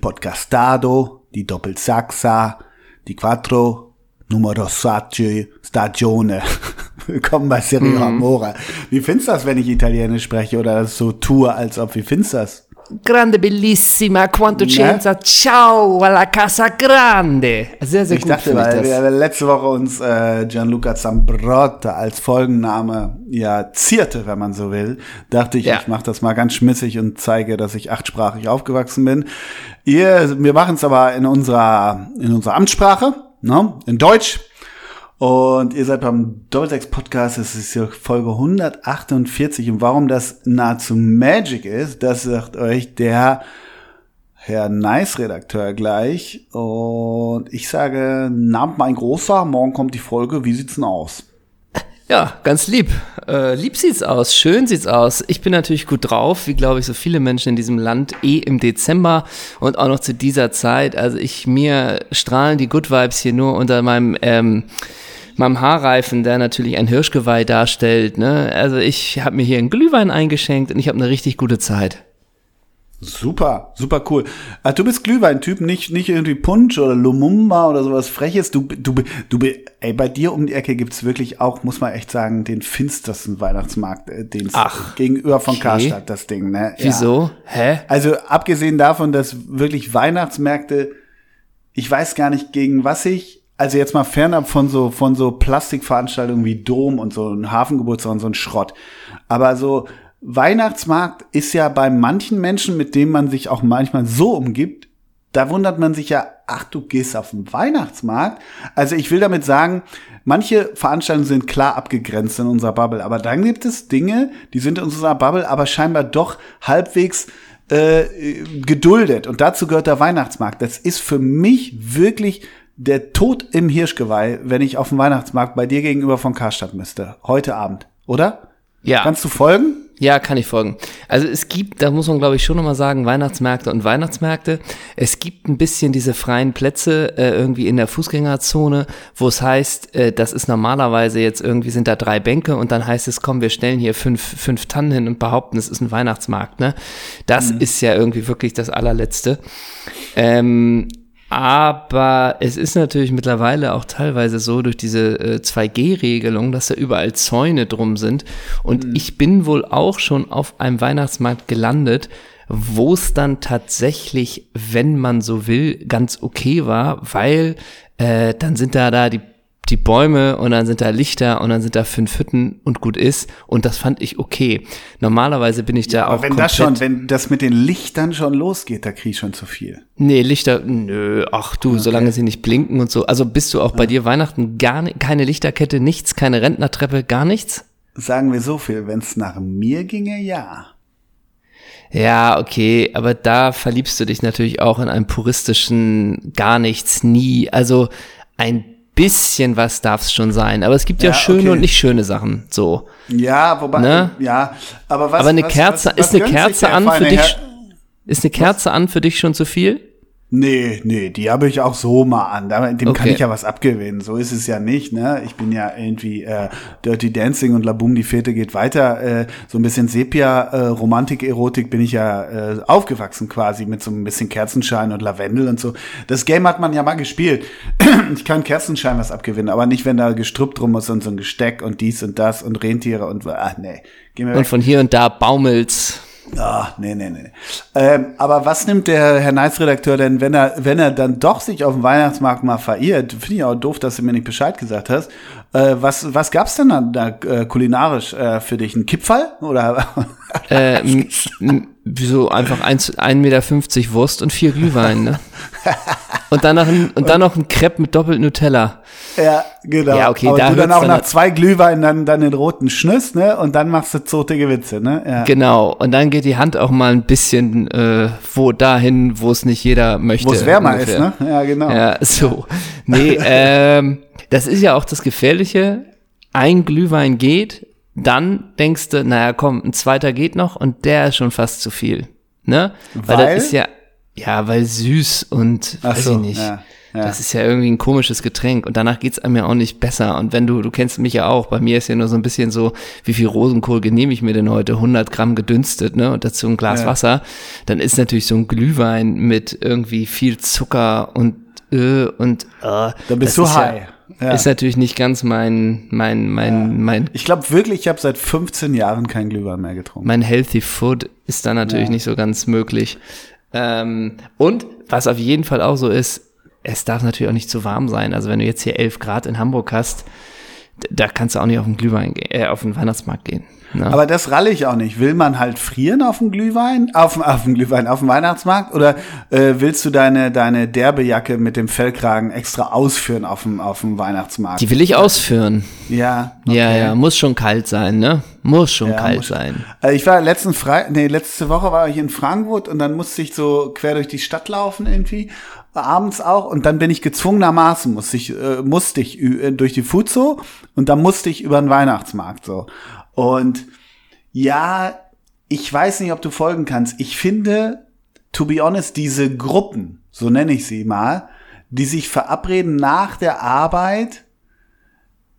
podcastado di Doppelsaxa di Quattro Numero Sacci Stagione. Willkommen bei Serie Mhm. Amore. Wie findest du das, wenn ich Italienisch spreche oder das so tue, als ob, wie findest du das? Grande bellissima, quanto Ne? c'enza, ciao alla casa grande. Sehr, sehr Ich gut dachte, weil ich das. wir letzte Woche uns äh, Gianluca Zambrotta als Folgenname ja zierte, wenn man so will, dachte ich, Ja. ich mache das mal ganz schmissig und zeige, dass ich achtsprachig aufgewachsen bin. Ihr, wir machen es aber in unserer in unserer Amtssprache, ne? in Deutsch. Und ihr seid beim Doppelsex Podcast, es ist ja Folge 148. Und warum das nahezu Magic ist, das sagt euch der Herr Nice-Redakteur gleich. Und ich sage, Abend mein Großer, morgen kommt die Folge, wie sieht's denn aus? Ja, ganz lieb. Äh, lieb sieht's aus, schön sieht's aus. Ich bin natürlich gut drauf, wie glaube ich so viele Menschen in diesem Land, eh im Dezember und auch noch zu dieser Zeit. Also ich, mir strahlen die Good Vibes hier nur unter meinem, ähm, meinem Haarreifen, der natürlich ein Hirschgeweih darstellt. Ne? Also ich habe mir hier einen Glühwein eingeschenkt und ich habe eine richtig gute Zeit. Super, super cool. Ah, du bist Glühwein-Typ, nicht, nicht irgendwie Punsch oder Lumumba oder sowas Freches. Du, du, du, ey, bei dir um die Ecke gibt's wirklich auch, muss man echt sagen, den finstersten Weihnachtsmarkt, äh, den Ach, gegenüber von okay. Karstadt, das Ding, ne? Ja. Wieso? Hä? Also abgesehen davon, dass wirklich Weihnachtsmärkte, ich weiß gar nicht gegen was ich, also jetzt mal fernab von so von so Plastikveranstaltungen wie Dom und so ein Hafengeburtstag und so ein Schrott, aber so Weihnachtsmarkt ist ja bei manchen Menschen, mit denen man sich auch manchmal so umgibt, da wundert man sich ja, ach, du gehst auf den Weihnachtsmarkt. Also ich will damit sagen, manche Veranstaltungen sind klar abgegrenzt in unserer Bubble, aber dann gibt es Dinge, die sind in unserer Bubble, aber scheinbar doch halbwegs äh, geduldet. Und dazu gehört der Weihnachtsmarkt. Das ist für mich wirklich der Tod im Hirschgeweih, wenn ich auf dem Weihnachtsmarkt bei dir gegenüber von Karstadt müsste. Heute Abend, oder? Ja. Kannst du folgen? Ja, kann ich folgen. Also es gibt, da muss man glaube ich schon nochmal sagen, Weihnachtsmärkte und Weihnachtsmärkte. Es gibt ein bisschen diese freien Plätze äh, irgendwie in der Fußgängerzone, wo es heißt, äh, das ist normalerweise jetzt irgendwie sind da drei Bänke und dann heißt es, komm, wir stellen hier fünf, fünf Tannen hin und behaupten, es ist ein Weihnachtsmarkt. Ne? Das ist ja irgendwie wirklich das allerletzte. Ähm, aber es ist natürlich mittlerweile auch teilweise so durch diese äh, 2G-Regelung, dass da überall Zäune drum sind. Und ich bin wohl auch schon auf einem Weihnachtsmarkt gelandet, wo es dann tatsächlich, wenn man so will, ganz okay war, weil äh, dann sind da da die die Bäume und dann sind da Lichter und dann sind da fünf Hütten und gut ist. Und das fand ich okay. Normalerweise bin ich da Aber auch wenn komplett, das schon, wenn das mit den Lichtern schon losgeht, da krieg ich schon zu viel. Nee, Lichter, nö, ach du, solange sie nicht blinken und so. Also bist du auch bei dir Weihnachten gar ni- keine Lichterkette, nichts, keine Rentnertreppe, gar nichts? Sagen wir so viel, wenn es nach mir ginge, ja. Ja, okay, aber da verliebst du dich natürlich auch in einen puristischen gar nichts, nie. Also ein bisschen was darf es schon sein. Aber es gibt ja, Ja, schöne okay. und nicht schöne Sachen, so. Ja, wobei, Ne? ja, aber was Aber eine was, Kerze, was, was ist eine Kerze an für dich, Herr? ist eine Kerze an für dich schon zu viel? Nee, nee, die habe ich auch so mal an. Dem kann Okay. ich ja was abgewinnen. So ist es ja nicht, ne? Ich bin ja irgendwie äh, Dirty Dancing und La Boom, die vierte geht weiter. Äh, so ein bisschen Sepia, äh, Romantik, Erotik bin ich ja äh, aufgewachsen quasi mit so ein bisschen Kerzenschein und Lavendel und so. Das Game hat man ja mal gespielt. ich kann Kerzenschein was abgewinnen, aber nicht, wenn da Gestrüpp drum ist und so ein Gesteck und dies und das und Rentiere und ach nee. Geh mir weg. Und von hier und da baumelt's. Ah, nee, nee, nee. Ähm, aber was nimmt der Herr Neitz-Redakteur denn, wenn er, wenn er dann doch sich auf dem Weihnachtsmarkt mal verirrt? Finde ich auch doof, dass du mir nicht Bescheid gesagt hast. Äh, was, was gab's denn da äh, kulinarisch äh, für dich? Ein Kipferl? Oder? Äh, m- m- wieso einfach 1,50 Meter Wurst und vier Glühwein, ne? Und dann noch ein, und dann noch ein Crepe mit doppelt Nutella. ja, genau. Ja, okay, aber da du dann auch dann nach zwei Glühweinen dann, dann den roten Schnüss, ne? Und dann machst du zotige Witze, ne? Ja. Genau. Und dann geht die Hand auch mal ein bisschen äh, wo dahin, wo es nicht jeder möchte. Wo es wärmer ist, ungefähr. ne? Ja, genau. Ja, so. Nee, ähm, das ist ja auch das Gefährliche. Ein Glühwein geht, dann denkst du, naja, komm, ein zweiter geht noch und der ist schon fast zu viel. Ne? Weil, Weil? das ist ja, ja, weil süß und Ach weiß so, ich nicht. ja. Ja. Das ist ja irgendwie ein komisches Getränk und danach geht's einem ja auch nicht besser. Und wenn du, du kennst mich ja auch, bei mir ist ja nur so ein bisschen so, wie viel Rosenkohl genehme ich mir denn heute? 100 Gramm gedünstet, ne? Und dazu ein Glas Ja. Wasser. Dann ist natürlich so ein Glühwein mit irgendwie viel Zucker und äh, und äh, Dann bist du ist high. Ja, Ja. Ist natürlich nicht ganz mein mein mein mein Ich glaube wirklich, ich habe seit 15 Jahren kein Glühwein mehr getrunken. mein Healthy Food ist da natürlich Ja. nicht so ganz möglich. Ähm, und was auf jeden Fall auch so ist, es darf natürlich auch nicht zu warm sein. Also wenn du jetzt hier 11 Grad in Hamburg hast, da kannst du auch nicht auf den Glühwein äh, auf den Weihnachtsmarkt gehen. Ne? Aber das ralle ich auch nicht. Will man halt frieren auf dem Glühwein, auf, dem- auf dem Glühwein, auf dem Weihnachtsmarkt? Oder äh, willst du deine, deine derbe Jacke mit dem Fellkragen extra ausführen auf dem, auf dem Weihnachtsmarkt? die will ich ausführen. ja. Ja, ja, muss schon kalt sein, ne? Muss schon Ja, kalt muss- sein. Also ich war letzten Fre nee, letzte Woche war ich in Frankfurt und dann musste ich so quer durch die Stadt laufen irgendwie, abends auch und dann bin ich gezwungenermaßen musste ich äh, musste ich äh, durch die Fuzo und dann musste ich über den Weihnachtsmarkt so. Und ja, ich weiß nicht, ob du folgen kannst. Ich finde, to be honest, diese Gruppen, so nenne ich sie mal, die sich verabreden nach der Arbeit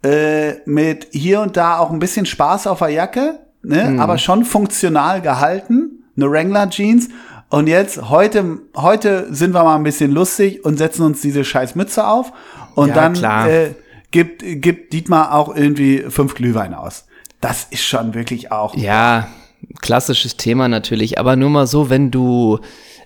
äh, mit hier und da auch ein bisschen Spaß auf der Jacke, ne, aber schon funktional gehalten, eine Wrangler Jeans. Und jetzt, heute, heute sind wir mal ein bisschen lustig und setzen uns diese scheiß Mütze auf. Und Ja, dann klar. Äh, gibt, gibt Dietmar auch irgendwie fünf Glühwein aus. Das ist schon wirklich auch. Ja, klassisches Thema natürlich, aber nur mal so, wenn du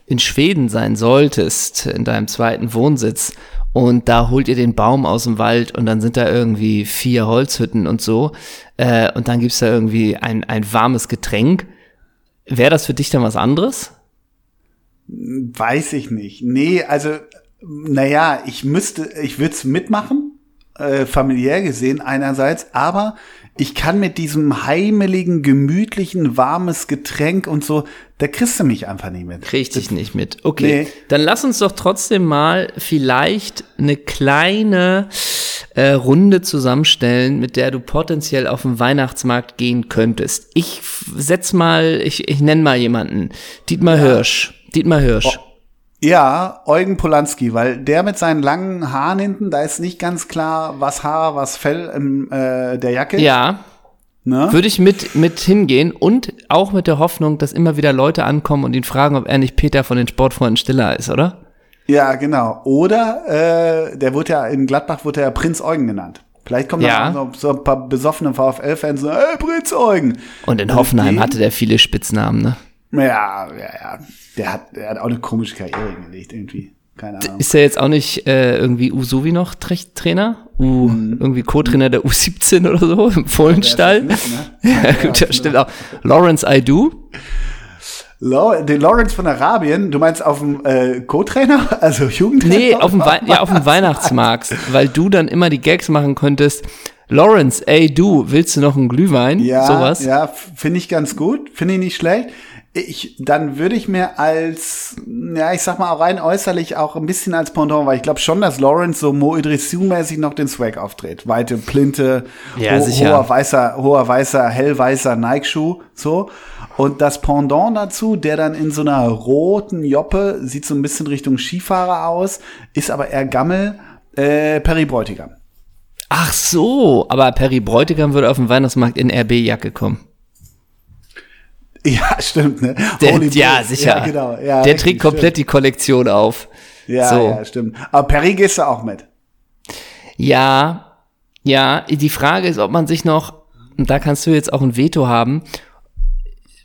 in Schweden sein solltest, in deinem zweiten Wohnsitz, und da holt ihr den Baum aus dem Wald und dann sind da irgendwie vier Holzhütten und so, äh, und dann gibt's da irgendwie ein, ein warmes Getränk. Wäre das für dich dann was anderes? Weiß ich nicht. Nee, also, naja, ich müsste, ich würde es mitmachen, äh, familiär gesehen einerseits, aber ich kann mit diesem heimeligen, gemütlichen, warmes Getränk und so, da kriegst du mich einfach nicht mit. Krieg ich dich nicht mit. Okay, Nee. dann lass uns doch trotzdem mal vielleicht eine kleine äh, Runde zusammenstellen, mit der du potenziell auf den Weihnachtsmarkt gehen könntest. Ich setz mal, ich, ich nenne mal jemanden. Dietmar Hirsch. Dietmar Hirsch. Ja, Eugen Polanski, weil der mit seinen langen Haaren hinten, da ist nicht ganz klar, was Haar, was Fell im, äh, der Jacke. Ja, Ne? würde ich mit, mit hingehen und auch mit der Hoffnung, dass immer wieder Leute ankommen und ihn fragen, ob er nicht Peter von den Sportfreunden Stiller ist, oder? Ja, genau. Oder äh, der wurde ja in Gladbach wurde ja Prinz Eugen genannt. Vielleicht kommen Ja. da noch so ein paar besoffene VfL-Fans so, hey, Prinz Eugen. Und in Also Hoffenheim hatte der viele Spitznamen, ne? Ja, ja, ja. Der hat, der hat auch eine komische Karriere hingelegt irgendwie. Keine Ahnung. Ist er jetzt auch nicht äh, irgendwie Usuvi noch Tra Trainer? U, Irgendwie Co-Trainer der U17 oder so im Fohlenstall? Mhm. Nicht, ne? Ja, gut, das stimmt auch. Lawrence Aidu? Lau- Den Lawrence von Arabien, du meinst auf dem äh, Co-Trainer, also Jugendtrainer? Nee, auf dem, Wei ja, auf dem Weihnachtsmarkt, weil du dann immer die Gags machen könntest. Lawrence, ey du, willst du noch einen Glühwein? Ja, Sowas? ja, finde ich ganz gut, finde ich nicht schlecht. Ich, dann würde ich mir als, ja, ich sag mal auch rein äußerlich auch ein bisschen als Pendant, weil ich glaube schon, dass Lawrence so Mo Idrisu-mäßig noch den Swag auftritt. Weite Plinte, Ja, sicher. hoher weißer, hoher weißer, hellweißer Nike-Schuh, so. Und das Pendant dazu, der dann in so einer roten Joppe, sieht so ein bisschen Richtung Skifahrer aus, ist aber eher Gammel, äh, Perry Bräutigam. Ach so, aber Perry Bräutigam würde auf dem Weihnachtsmarkt in RB-Jacke kommen. Ja, stimmt, ne? Der, ja, Bulls. sicher. Ja, genau. Ja, Der richtig, trägt komplett stimmt. die Kollektion auf. Ja, so. ja, stimmt. Aber Perry gehst du auch mit. Ja, ja, die Frage ist, ob man sich noch, da kannst du jetzt auch ein Veto haben,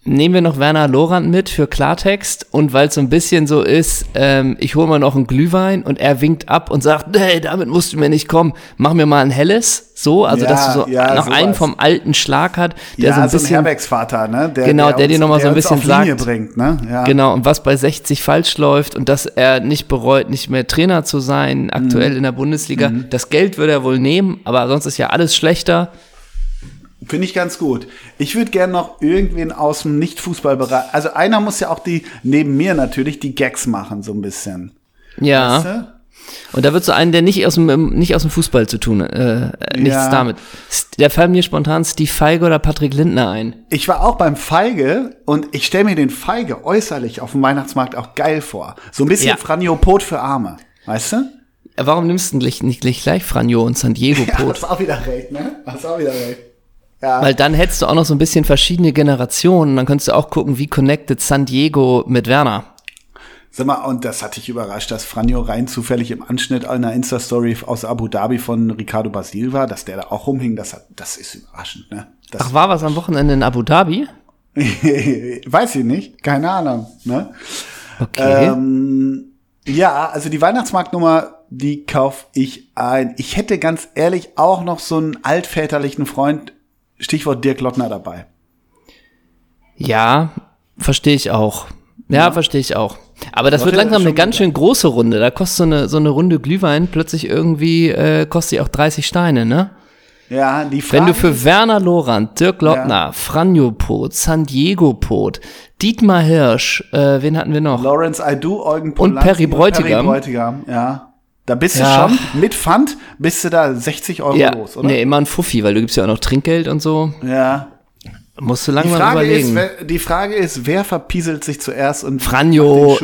nehmen wir noch Werner Lorand mit für Klartext und weil es so ein bisschen so ist, ähm, ich hole mal noch einen Glühwein und er winkt ab und sagt, nee, damit musst du mir nicht kommen, mach mir mal ein helles, so, also Ja, dass du so ja, noch einen sowas. vom alten Schlag hat, der ja, so ein so ein bisschen, Herbergsvater, ne? Der, Genau, der dir uns- noch mal so ein bisschen sagt- bringt, ne? Ja. Genau, und was bei 60 falsch läuft und dass er nicht bereut, nicht mehr Trainer zu sein, Mhm. aktuell in der Bundesliga. Das Geld würde er wohl nehmen, aber sonst ist ja alles schlechter. Finde ich ganz gut. Ich würde gerne noch irgendwen aus dem Nicht-Fußballbereich. Also einer muss ja auch die, neben mir natürlich, die Gags machen, so ein bisschen. Ja. Weißt du? Und da wird so einen, der nicht aus dem, ähm, nicht aus dem Fußball zu tun, äh, äh, nichts Ja. damit. Der fällt mir spontan Steve Feige oder Patrick Lindner ein. Ich war auch beim Feige und ich stelle mir den Feige äußerlich auf dem Weihnachtsmarkt auch geil vor. So ein bisschen Ja. Franjo Pot für Arme. Weißt du? Warum nimmst du nicht, nicht gleich Franjo und San Diego Ja, Pot? hast auch wieder recht, ne? Hast auch wieder recht. Ja. Weil dann hättest du auch noch so ein bisschen verschiedene Generationen. Dann könntest du auch gucken, wie connected San Diego mit Werner. Sag mal, und das hat dich überrascht, dass Franjo rein zufällig im Anschnitt einer Insta-Story aus Abu Dhabi von Ricardo Basil war, dass der da auch rumhing, das, hat, das ist überraschend, ne? Das Ach, war was am Wochenende in Abu Dhabi? Weiß ich nicht, keine Ahnung, ne? Okay. Ähm, ja, also die Weihnachtsmarktnummer, die kauf ich ein. Ich hätte ganz ehrlich auch noch so einen altväterlichen Freund, Stichwort Dirk Lottner dabei. Ja, verstehe ich auch. Ja, verstehe ich auch. Aber das Warte, wird langsam eine ganz schön große Runde. Da kostet so eine, so eine Runde Glühwein plötzlich irgendwie, äh, kostet die auch 30 Steine, ne? Ja, die Frage Wenn du für Werner Lorand, Dirk Lottner, Franjo Pot, San Diego Pot, Dietmar Hirsch, äh, wen hatten wir noch? Lawrence Aidu, Eugen Und Polanski Perry Bräutigam. Perry Bräutigam, ja. Da bist du Ja. schon mit Pfand, bist du da 60 Euro ja, los, oder? nee, immer ein Fuffi, weil du gibst ja auch noch Trinkgeld und so. Ja. Musst du Die langsam Frage, überlegen. ist, wer, die Frage ist, wer verpieselt sich zuerst und Franjo?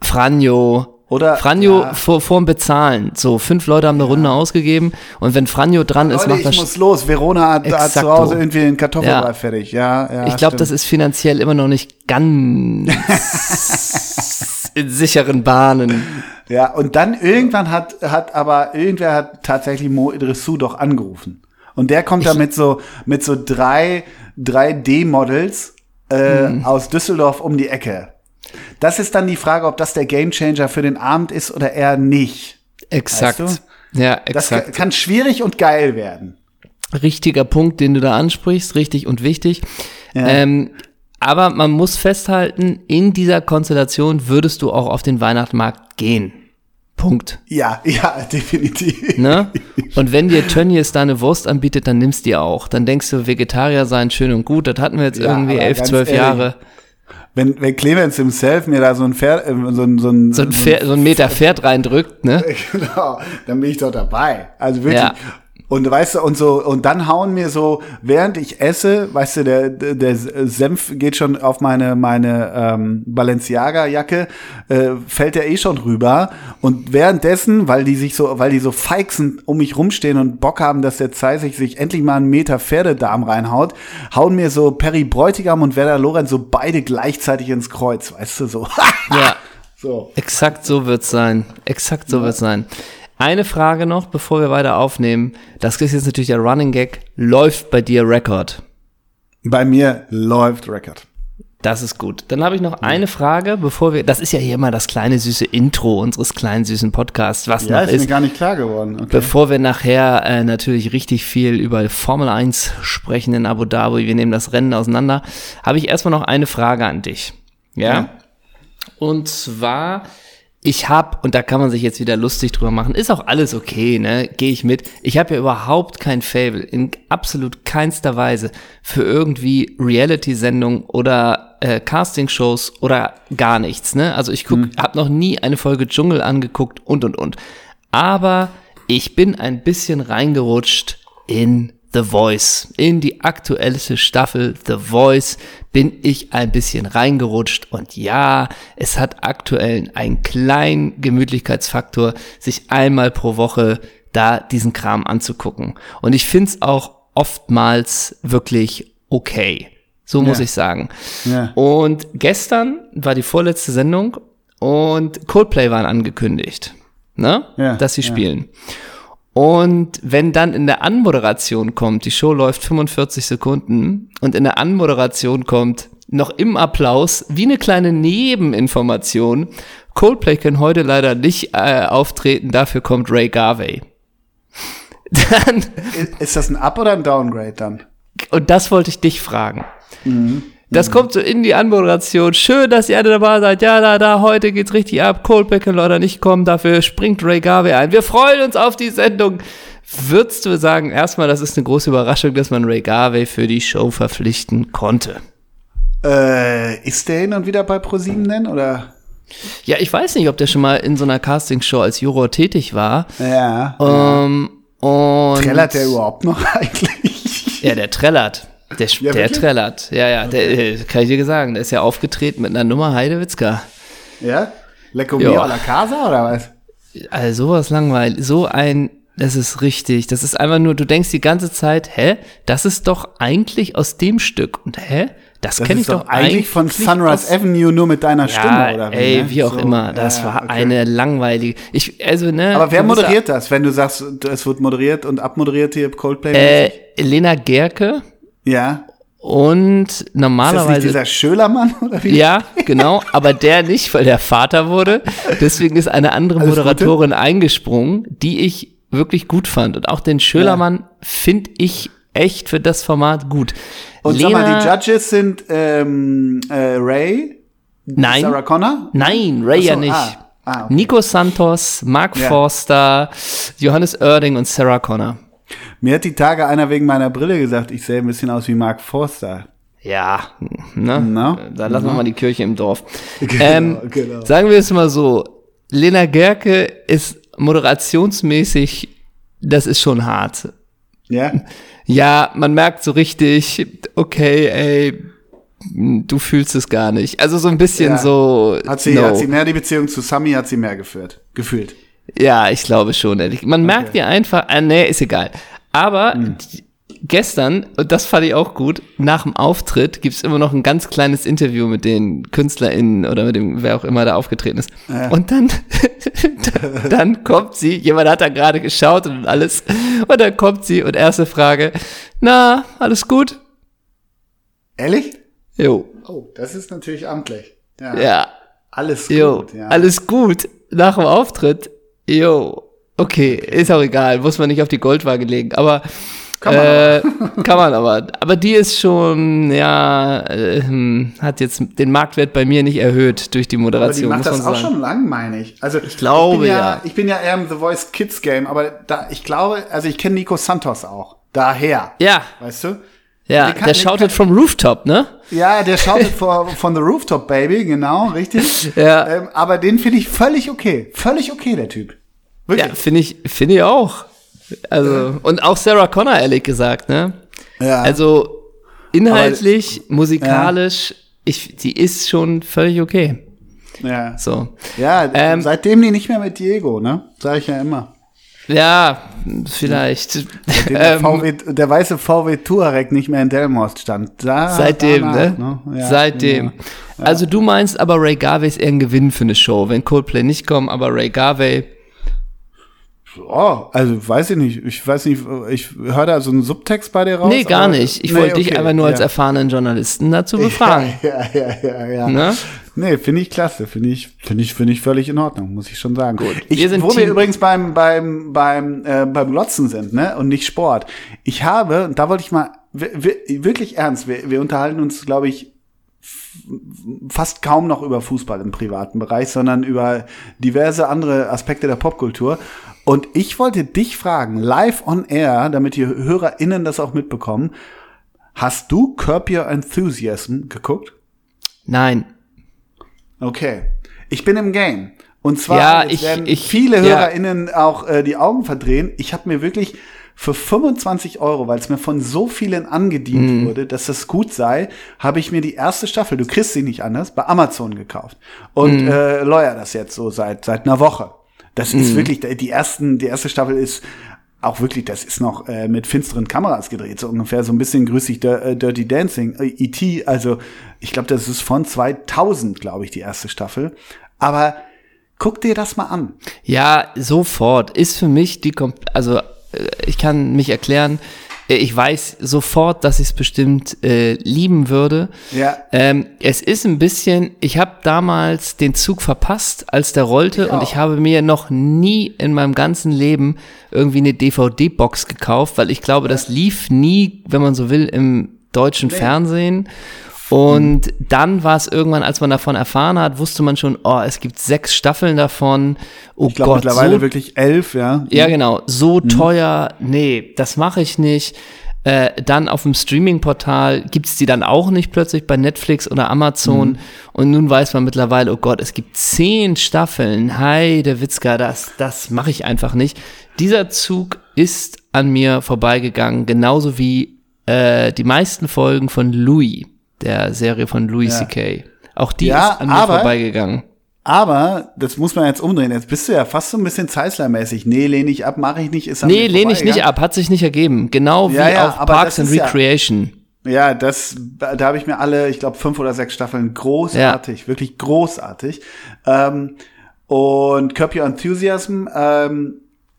Franjo. Oder- Franjo ja. vor, vorm Bezahlen. So, fünf Leute haben eine Runde ausgegeben und wenn Franjo dran ist, Leute, macht ich das. muss los. Verona hat, hat zu. Hause irgendwie den Kartoffelbrei Ja. fertig. Ja, ja. ich glaube, das ist finanziell immer noch nicht ganz in sicheren Bahnen. Ja, und dann irgendwann hat, hat aber, irgendwer hat tatsächlich Mo Idrissou doch angerufen. Und der kommt da mit so, mit so drei, drei D-Models äh, Mhm. aus Düsseldorf um die Ecke. Das ist dann die Frage, ob das der Gamechanger für den Abend ist oder eher nicht. Exakt. Weißt Ja, Das exakt. kann, kann schwierig und geil werden. richtiger Punkt, den du da ansprichst, richtig und wichtig. Ja. Ähm, aber man muss festhalten, in dieser Konstellation würdest du auch auf den Weihnachtsmarkt gehen. Punkt. Ja, ja, definitiv. Ne? Und wenn dir Tönnies da eine Wurst anbietet, dann nimmst die auch. Dann denkst du, Vegetarier sein schön und gut. Das hatten wir jetzt Ja, irgendwie elf, zwölf ehrlich, Jahre. Wenn, wenn Clemens himself mir da so ein Pferd, äh, so ein, so ein, So ein, Pferd, so ein Meter Pferd reindrückt, ne? genau, dann bin ich doch dabei. Also wirklich. Ja. Und weißt du, und so, und dann hauen mir so, während ich esse, weißt du, der, der Senf geht schon auf meine, meine ähm, Balenciaga-Jacke, äh, fällt der eh schon rüber. Und währenddessen, weil die sich so, weil die so feixen um mich rumstehen und Bock haben, dass der Zeiss sich, endlich mal einen Meter Pferdedarm reinhaut, hauen mir so Perry Bräutigam und Werder Lorenz so beide gleichzeitig ins Kreuz, weißt du, so. Ja. so. Exakt so wird's sein. Exakt so wird's sein. Eine Frage noch, bevor wir weiter aufnehmen. Das ist jetzt natürlich der Running Gag. Läuft bei dir Rekord? Bei mir läuft Record. Das ist gut. Dann habe ich noch eine Frage, bevor wir. Das ist ja hier immer das kleine süße Intro unseres kleinen süßen Podcasts, was Ja, noch ist ist. mir gar nicht klar geworden. Okay. Bevor wir nachher äh, natürlich richtig viel über Formel 1 sprechen in Abu Dhabi, wir nehmen das Rennen auseinander, habe ich erstmal noch eine Frage an dich. Ja? Ja. Und zwar, ich habe, und da kann man sich jetzt wieder lustig drüber machen, ist auch alles okay, ne? Gehe ich mit. Ich habe ja überhaupt kein Fable, in absolut keinster Weise für irgendwie Reality-Sendungen oder äh, Castingshows oder gar nichts, ne? Also ich guck, habe noch nie eine Folge Dschungel angeguckt und und und. Aber ich bin ein bisschen reingerutscht in The Voice. In die aktuellste Staffel The Voice bin ich ein bisschen reingerutscht und ja, es hat aktuell einen kleinen Gemütlichkeitsfaktor, sich einmal pro Woche da diesen Kram anzugucken. Und ich find's auch oftmals wirklich okay. So muss Ja. ich sagen. Ja. Und gestern war die vorletzte Sendung und Coldplay waren angekündigt, ne? Ja, dass sie ja. Und wenn dann in der Anmoderation kommt, die Show läuft 45 Sekunden und in der Anmoderation kommt noch im Applaus wie eine kleine Nebeninformation, Coldplay können heute leider nicht äh, auftreten, dafür kommt Ray Garvey. Dann, Ist- Ist das ein Up oder ein Downgrade dann? und das wollte ich dich fragen. Mhm. Das kommt so in die Anmoderation. Schön, dass ihr alle dabei seid. Ja, da, da, heute geht's richtig ab. Coldplay kann leider nicht kommen. Dafür springt Ray Garvey ein. Wir freuen uns auf die Sendung. Würdest du sagen, erstmal, das ist eine große Überraschung, dass man Ray Garvey für die Show verpflichten konnte? Äh, ist der hin und wieder bei ProSieben denn, oder? Ja, ich weiß nicht, ob der schon mal in so einer Castingshow als Juror tätig war. Ja. Ähm, und Trällert der überhaupt noch eigentlich? Ja, der trällert. Der, Ja, der trällert. Ja, ja, der, äh, kann ich dir sagen. Der ist ja aufgetreten mit einer Nummer Heidewitzka. Ja? Lecco Ja. mio alla casa oder was? Also sowas langweilig, so ein, das ist richtig. Das ist einfach nur, du denkst die ganze Zeit, hä, das ist doch eigentlich aus dem Stück. Und hä, das, Das kenne ich doch eigentlich von Sunrise Avenue nur mit deiner Stimme, ja, oder ey, ne? wie auch So, immer. Das ja, war okay. eine langweilige. Ich, also ne. Aber wer moderiert das, wenn du sagst, es wird moderiert und abmoderiert hier Coldplay? Äh, Lena Gerke ja. und Ist das nicht normalerweise. dieser Schölermann oder wie? Ja, genau, aber der nicht, weil der Vater wurde. Deswegen ist eine andere Alles Gute. Moderatorin eingesprungen, die ich wirklich gut fand. Und auch den Schölermann finde ich echt für das Format gut. Und sag mal, die Judges sind ähm, äh, Ray, nein, Sarah Connor. nein, Ray so, ja nicht. ah, ah, okay. Nico Santos, Mark Ja. Forster, Johannes Oerding und Sarah Connor. Mir hat die Tage einer wegen meiner Brille gesagt, ich sehe ein bisschen aus wie Mark Forster. Ja, ne? Na? Da lassen wir mal die Kirche im Dorf. Genau, ähm, genau. Sagen wir es mal so, Lena Gerke ist moderationsmäßig, das ist schon hart. Ja? Ja, man merkt so richtig, okay, ey, du fühlst es gar nicht. Also so ein bisschen Ja. so. Hat sie, no. hat sie mehr die Beziehung zu Sami, hat sie mehr geführt, gefühlt. Ja, ich glaube schon. ehrlich. Man merkt ihr einfach, äh, nee, ist egal. Aber Hm. d- gestern, und das fand ich auch gut, nach dem Auftritt gibt's immer noch ein ganz kleines Interview mit den KünstlerInnen oder mit dem, wer auch immer da aufgetreten ist. Und dann, dann kommt sie, jemand hat da gerade geschaut und alles, und dann kommt sie und erste Frage, na, alles gut? Ehrlich? Jo. Oh, das ist natürlich amtlich. Ja. Ja. Alles Jo, gut, ja. alles gut. Nach dem Auftritt, jo, okay, ist auch egal, muss man nicht auf die Goldwaage legen, aber Kann man äh, kann man aber. Aber die ist schon, ja, äh, hat jetzt den Marktwert bei mir nicht erhöht durch die aber die Moderation, macht das auch sagen. schon lang, meine ich. Also ich glaube, ich bin ja, ja. Ich bin ja eher im The Voice Kids Game, aber da, ich glaube, also ich kenne Nico Santos auch. Daher. Ja, Weißt du? ja, kann- der shoutet vom Rooftop, ne? Ja, der shoutet vor, von The Rooftop Baby, genau, richtig. Ja. Ähm, aber den finde ich völlig okay. Völlig okay, der Typ. Wirklich. Ja, finde ich, finde ich auch. Also, und auch Sarah Connor, ehrlich gesagt, ne? Ja. Also, inhaltlich, musikalisch, ich, die ist schon völlig okay. ja. So. Ja, Ähm, seitdem die nicht mehr mit Diego, ne? Sag ich ja immer. Ja, vielleicht. Der, Ähm, VW, der weiße VW Touareg nicht mehr in Delmhorst stand. Da, Seitdem, danach, ne? Ja, Seitdem. ja. Also du meinst aber Ray Garvey ist eher ein Gewinn für eine Show, wenn Coldplay nicht kommen, aber Ray Garvey, Oh, also weiß ich nicht. Ich weiß nicht, ich höre da so einen Subtext bei dir raus. nee, gar nicht. Ich Nee, wollte dich okay, einfach nur als ja. erfahrenen Journalisten dazu befragen. Ja, ja, ja, ja. Ne? Nee, finde ich klasse. Finde ich, finde ich, finde ich völlig in Ordnung, muss ich schon sagen. Gut. Ich, Wir sind wo wir Team- übrigens beim, beim, beim, äh, beim Glotzen sind, ne, und nicht Sport. Ich habe, und da wollte ich mal, wir, wir, wirklich ernst, wir, wir unterhalten uns, glaube ich, fast kaum noch über Fußball im privaten Bereich, sondern über diverse andere Aspekte der Popkultur. Und ich wollte dich fragen, live on air, damit die HörerInnen das auch mitbekommen, hast du Curb Your Enthusiasm geguckt? Nein. Okay. Ich bin im Game. Und zwar Ja, ich- werden ich- viele ja. HörerInnen auch äh, die Augen verdrehen. Ich habe mir wirklich für 25 Euro, weil es mir von so vielen angedient Mhm. wurde, dass das gut sei, habe ich mir die erste Staffel, du kriegst sie nicht anders, bei Amazon gekauft. Und Mhm. äh, lawyer das jetzt so seit seit einer Woche. Das Mhm. ist wirklich, die ersten, die erste Staffel ist auch wirklich, das ist noch äh, mit finsteren Kameras gedreht, so ungefähr so ein bisschen grüßig Dir- äh, Dirty Dancing, äh, E.T., also ich glaube, das ist von 2000, glaube ich, die erste Staffel. Aber guck dir das mal an. Ja, sofort. Ist für mich die, also äh, ich kann mich erklären, ich weiß sofort, dass ich es bestimmt äh, lieben würde. Ja. Ähm, es ist ein bisschen, ich habe damals den Zug verpasst, als der rollte Ich und ich habe mir noch nie in meinem ganzen Leben irgendwie eine DVD-Box gekauft, weil ich glaube, das lief nie, wenn man so will, im deutschen Fernsehen. Und dann war es irgendwann, als man davon erfahren hat, wusste man schon, oh, es gibt sechs Staffeln davon. Oh Ich glaube Gott, mittlerweile so wirklich elf, ja. ja, genau. So teuer, nee, das mache ich nicht. Äh, dann auf dem Streaming-Portal gibt's die dann auch nicht plötzlich bei Netflix oder Amazon. Und nun weiß man mittlerweile, oh Gott, es gibt zehn Staffeln. Hi, der Witzka, das, das mache ich einfach nicht. Dieser Zug ist an mir vorbeigegangen, genauso wie äh, die meisten Folgen von Louis, der Serie von Louis Ja. C.K. Auch die Ja, ist an mir aber- vorbeigegangen. Aber das muss man jetzt umdrehen. Jetzt bist du ja fast so ein bisschen Zeissler-mäßig. Nee, lehne ich ab, mache ich nicht. Ist Nee, lehne ich nicht ab, hat sich nicht ergeben. Genau wie Ja, ja, auf aber Parks and ja- Recreation. Ja, das, da habe ich mir alle, ich glaube, fünf oder sechs Staffeln großartig, wirklich großartig. Ähm, und Curb Your Enthusiasm, ähm,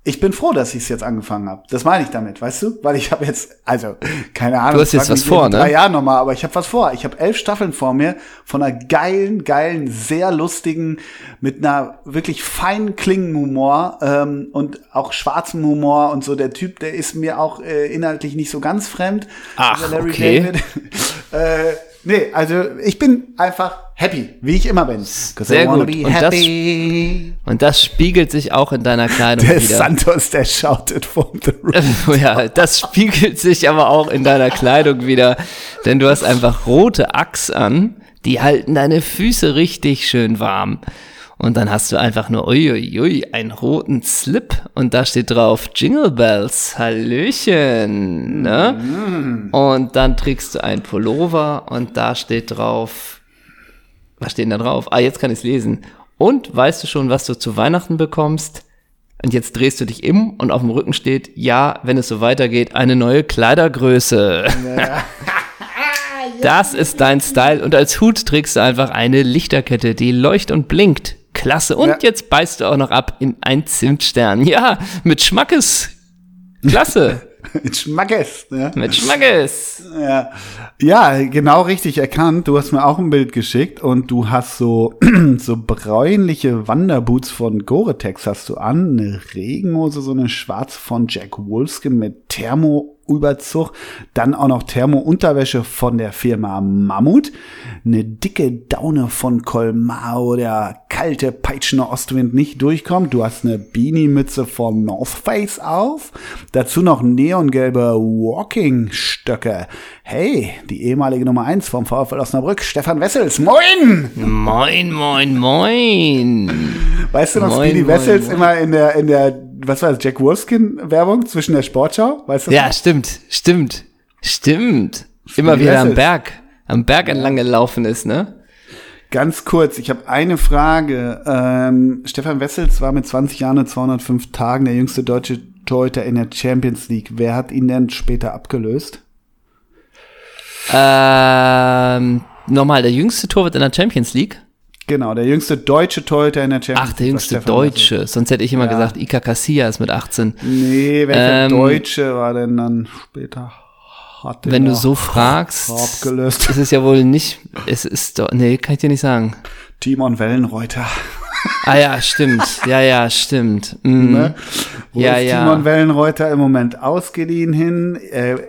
ich bin froh, dass ich es jetzt angefangen habe. Das meine ich damit, weißt du? Weil ich habe jetzt, also, keine Ahnung. Du hast jetzt was vor, ne? Drei Jahren nochmal, aber ich habe was vor. Ich habe elf Staffeln vor mir von einer geilen, geilen, sehr lustigen, mit einer wirklich feinen Klingenhumor ähm, und auch schwarzem Humor und so. Der Typ, der ist mir auch äh, inhaltlich nicht so ganz fremd. Ach, Larry okay. David. äh, nee, also ich bin einfach happy, wie ich immer bin. Sehr gut. be Und das- happy. Und das spiegelt sich auch in deiner Kleidung Der wieder. Santos, der shouted from the roof. ja, das spiegelt sich aber auch in deiner Kleidung wieder, denn du hast einfach rote Achs an, die halten deine Füße richtig schön warm. Und dann hast du einfach nur, uiuiui, einen roten Slip und da steht drauf Jingle Bells, Hallöchen, ne? Und dann trägst du einen Pullover und da steht drauf, was steht denn da drauf? Ah, jetzt kann ich es lesen. Und weißt du schon, was du zu Weihnachten bekommst? Und jetzt drehst du dich im und auf dem Rücken steht, ja, wenn es so weitergeht, eine neue Kleidergröße. Das ist dein Style. Und als Hut trägst du einfach eine Lichterkette, die leucht und blinkt. Klasse. Und Ja. jetzt beißt du auch noch ab in ein Zimtstern. Ja, mit Schmackes. Klasse. Mit Schmackes. Ne? mit Schmackes. Ja. ja, genau richtig erkannt. Du hast mir auch ein Bild geschickt und du hast so, so bräunliche Wanderboots von Gore-Tex hast du an, eine Regenhose, so eine schwarze von Jack Wolfskin mit Thermo-Überzug, dann auch noch Thermo-Unterwäsche von der Firma Mammut, eine dicke Daune von Colmar, wo der kalte, peitschende Ostwind nicht durchkommt. Du hast eine Beanie-Mütze von North Face auf, dazu noch neongelbe Walking-Stöcke. Hey, die ehemalige Nummer 1 vom VfL Osnabrück, Stefan Wessels. Moin! Moin, moin, moin. Weißt du noch, Speedy moin, Wessels moin. immer in der, in der, was war das, Jack Wolfskin-Werbung zwischen der Sportschau? Weißt du? Ja, stimmt, stimmt, stimmt. Immer wieder am. Berg, am Berg entlang gelaufen ist, ne? Ganz kurz, ich habe eine Frage. Ähm, Stefan Wessels war mit 20 Jahren und 205 Tagen der jüngste deutsche Torhüter in der Champions League. Wer hat ihn denn später abgelöst? Ähm, nochmal, der jüngste Torwart in der Champions League? Genau, der jüngste deutsche Torhüter in der Champions Ach, der League. jüngste Deutsche. Sonst hätte ich immer Ja. gesagt, Ika Casillas mit 18. Wessels. Nee, welcher Ähm, Deutsche war denn dann später? Hat Wenn du so fragst, abgelöst. ist es ja wohl nicht, es ist doch, nee, kann ich dir nicht sagen. Timon Wellenreuter. Ah ja, stimmt. Ja, ja, stimmt. Mhm. Ne? Wo Ja, ist ja. Timon Wellenreuter im Moment ausgeliehen hin? Er,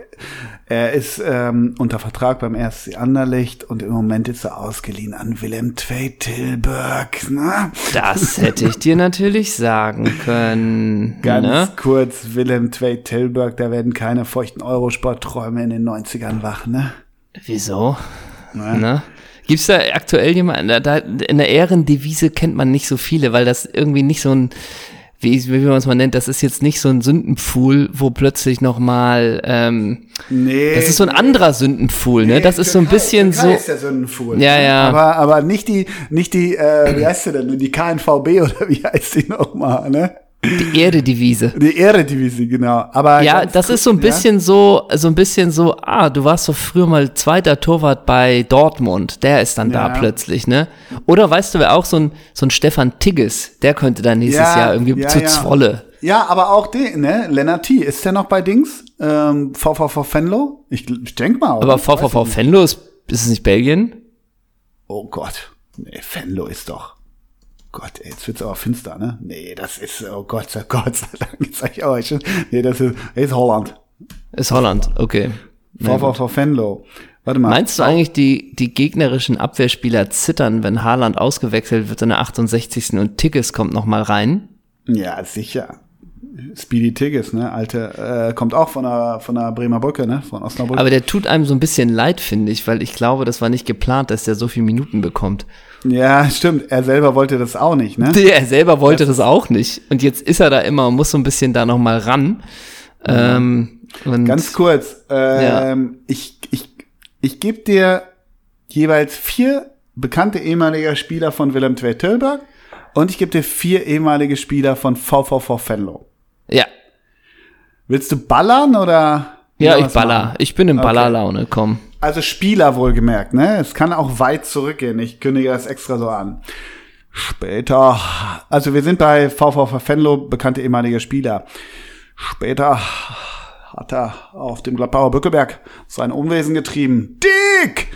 er ist ähm, unter Vertrag beim RSC Anderlecht und im Moment ist er ausgeliehen an Willem Tveit Tilburg. Ne? Das hätte ich dir natürlich sagen können. Ganz ne? kurz, Willem Tveit Tilburg, da werden keine feuchten Eurosport-Träume in den 90ern wach, ne? Wieso? Ne? Ne? Gibt's da aktuell jemanden, da, da, in der Ehrendevise kennt man nicht so viele, weil das irgendwie nicht so ein, wie, wie man es mal nennt, das ist jetzt nicht so ein Sündenpfuhl, wo plötzlich nochmal, ähm, Nee. das ist so ein anderer Sündenpfuhl, ne? Das ist so ein bisschen Türkei so, ist der Sündenfuhl. Ja, ja. Aber, aber nicht die, nicht die, äh, wie heißt sie denn? Die KNVB oder wie heißt die nochmal, ne? Die Erdedivise. Die Eredivisie, genau. Aber Ja, das kurz- ist so ein ja? bisschen so, so ein bisschen so, ah, du warst so früher mal zweiter Torwart bei Dortmund, der ist dann da Ja. plötzlich, ne? Oder weißt du, wer auch so ein, so ein Stefan Tigges, der könnte dann nächstes Ja, Jahr irgendwie ja, zu ja. Zwolle. Ja, aber auch den, ne? Lennart T. Ist der noch bei Dings? Ähm, VVV Fenlo? Ich, ich denk mal. oder? Aber VVV. Venlo ist, ist es nicht Belgien? Oh Gott. Nee, Fenlo ist doch. Gott, ey, jetzt wird's aber finster, ne? Nee, das ist, oh Gott, sei Gott sei Dank, jetzt sag ich euch. Nee, das ist, ist Holland. Ist Holland, okay. Gut. VVV Fenlo. Warte mal. Meinst du eigentlich, die, die gegnerischen Abwehrspieler zittern, wenn Haaland ausgewechselt wird in der 68. und Tigges kommt noch mal rein? Ja, sicher. Speedy Tigges, ne? Alte, äh, kommt auch von der, von der Bremer Brücke, ne? Von Osnabrück. Aber der tut einem so ein bisschen leid, finde ich, weil ich glaube, das war nicht geplant, dass der so viele Minuten bekommt. ja, stimmt. Er selber wollte das auch nicht, ne? Er selber wollte das auch nicht. Und jetzt ist er da immer und muss so ein bisschen da noch mal ran. Ähm, und Ganz kurz, ähm, ich, ich, ich gebe dir jeweils vier bekannte ehemaliger Spieler von Willem II Tilburg und ich gebe dir vier ehemalige Spieler von VVV Venlo. Ja. Willst du ballern oder? Ja, ich baller. machen? Ich bin in. Ballerlaune, komm. Also Spieler wohlgemerkt, ne? Es kann auch weit zurückgehen. Ich kündige das extra so an. Später, also wir sind bei VVV Venlo, bekannte ehemalige Spieler. Später hat er auf dem Gladbacher Bückeberg sein Unwesen getrieben. Dick!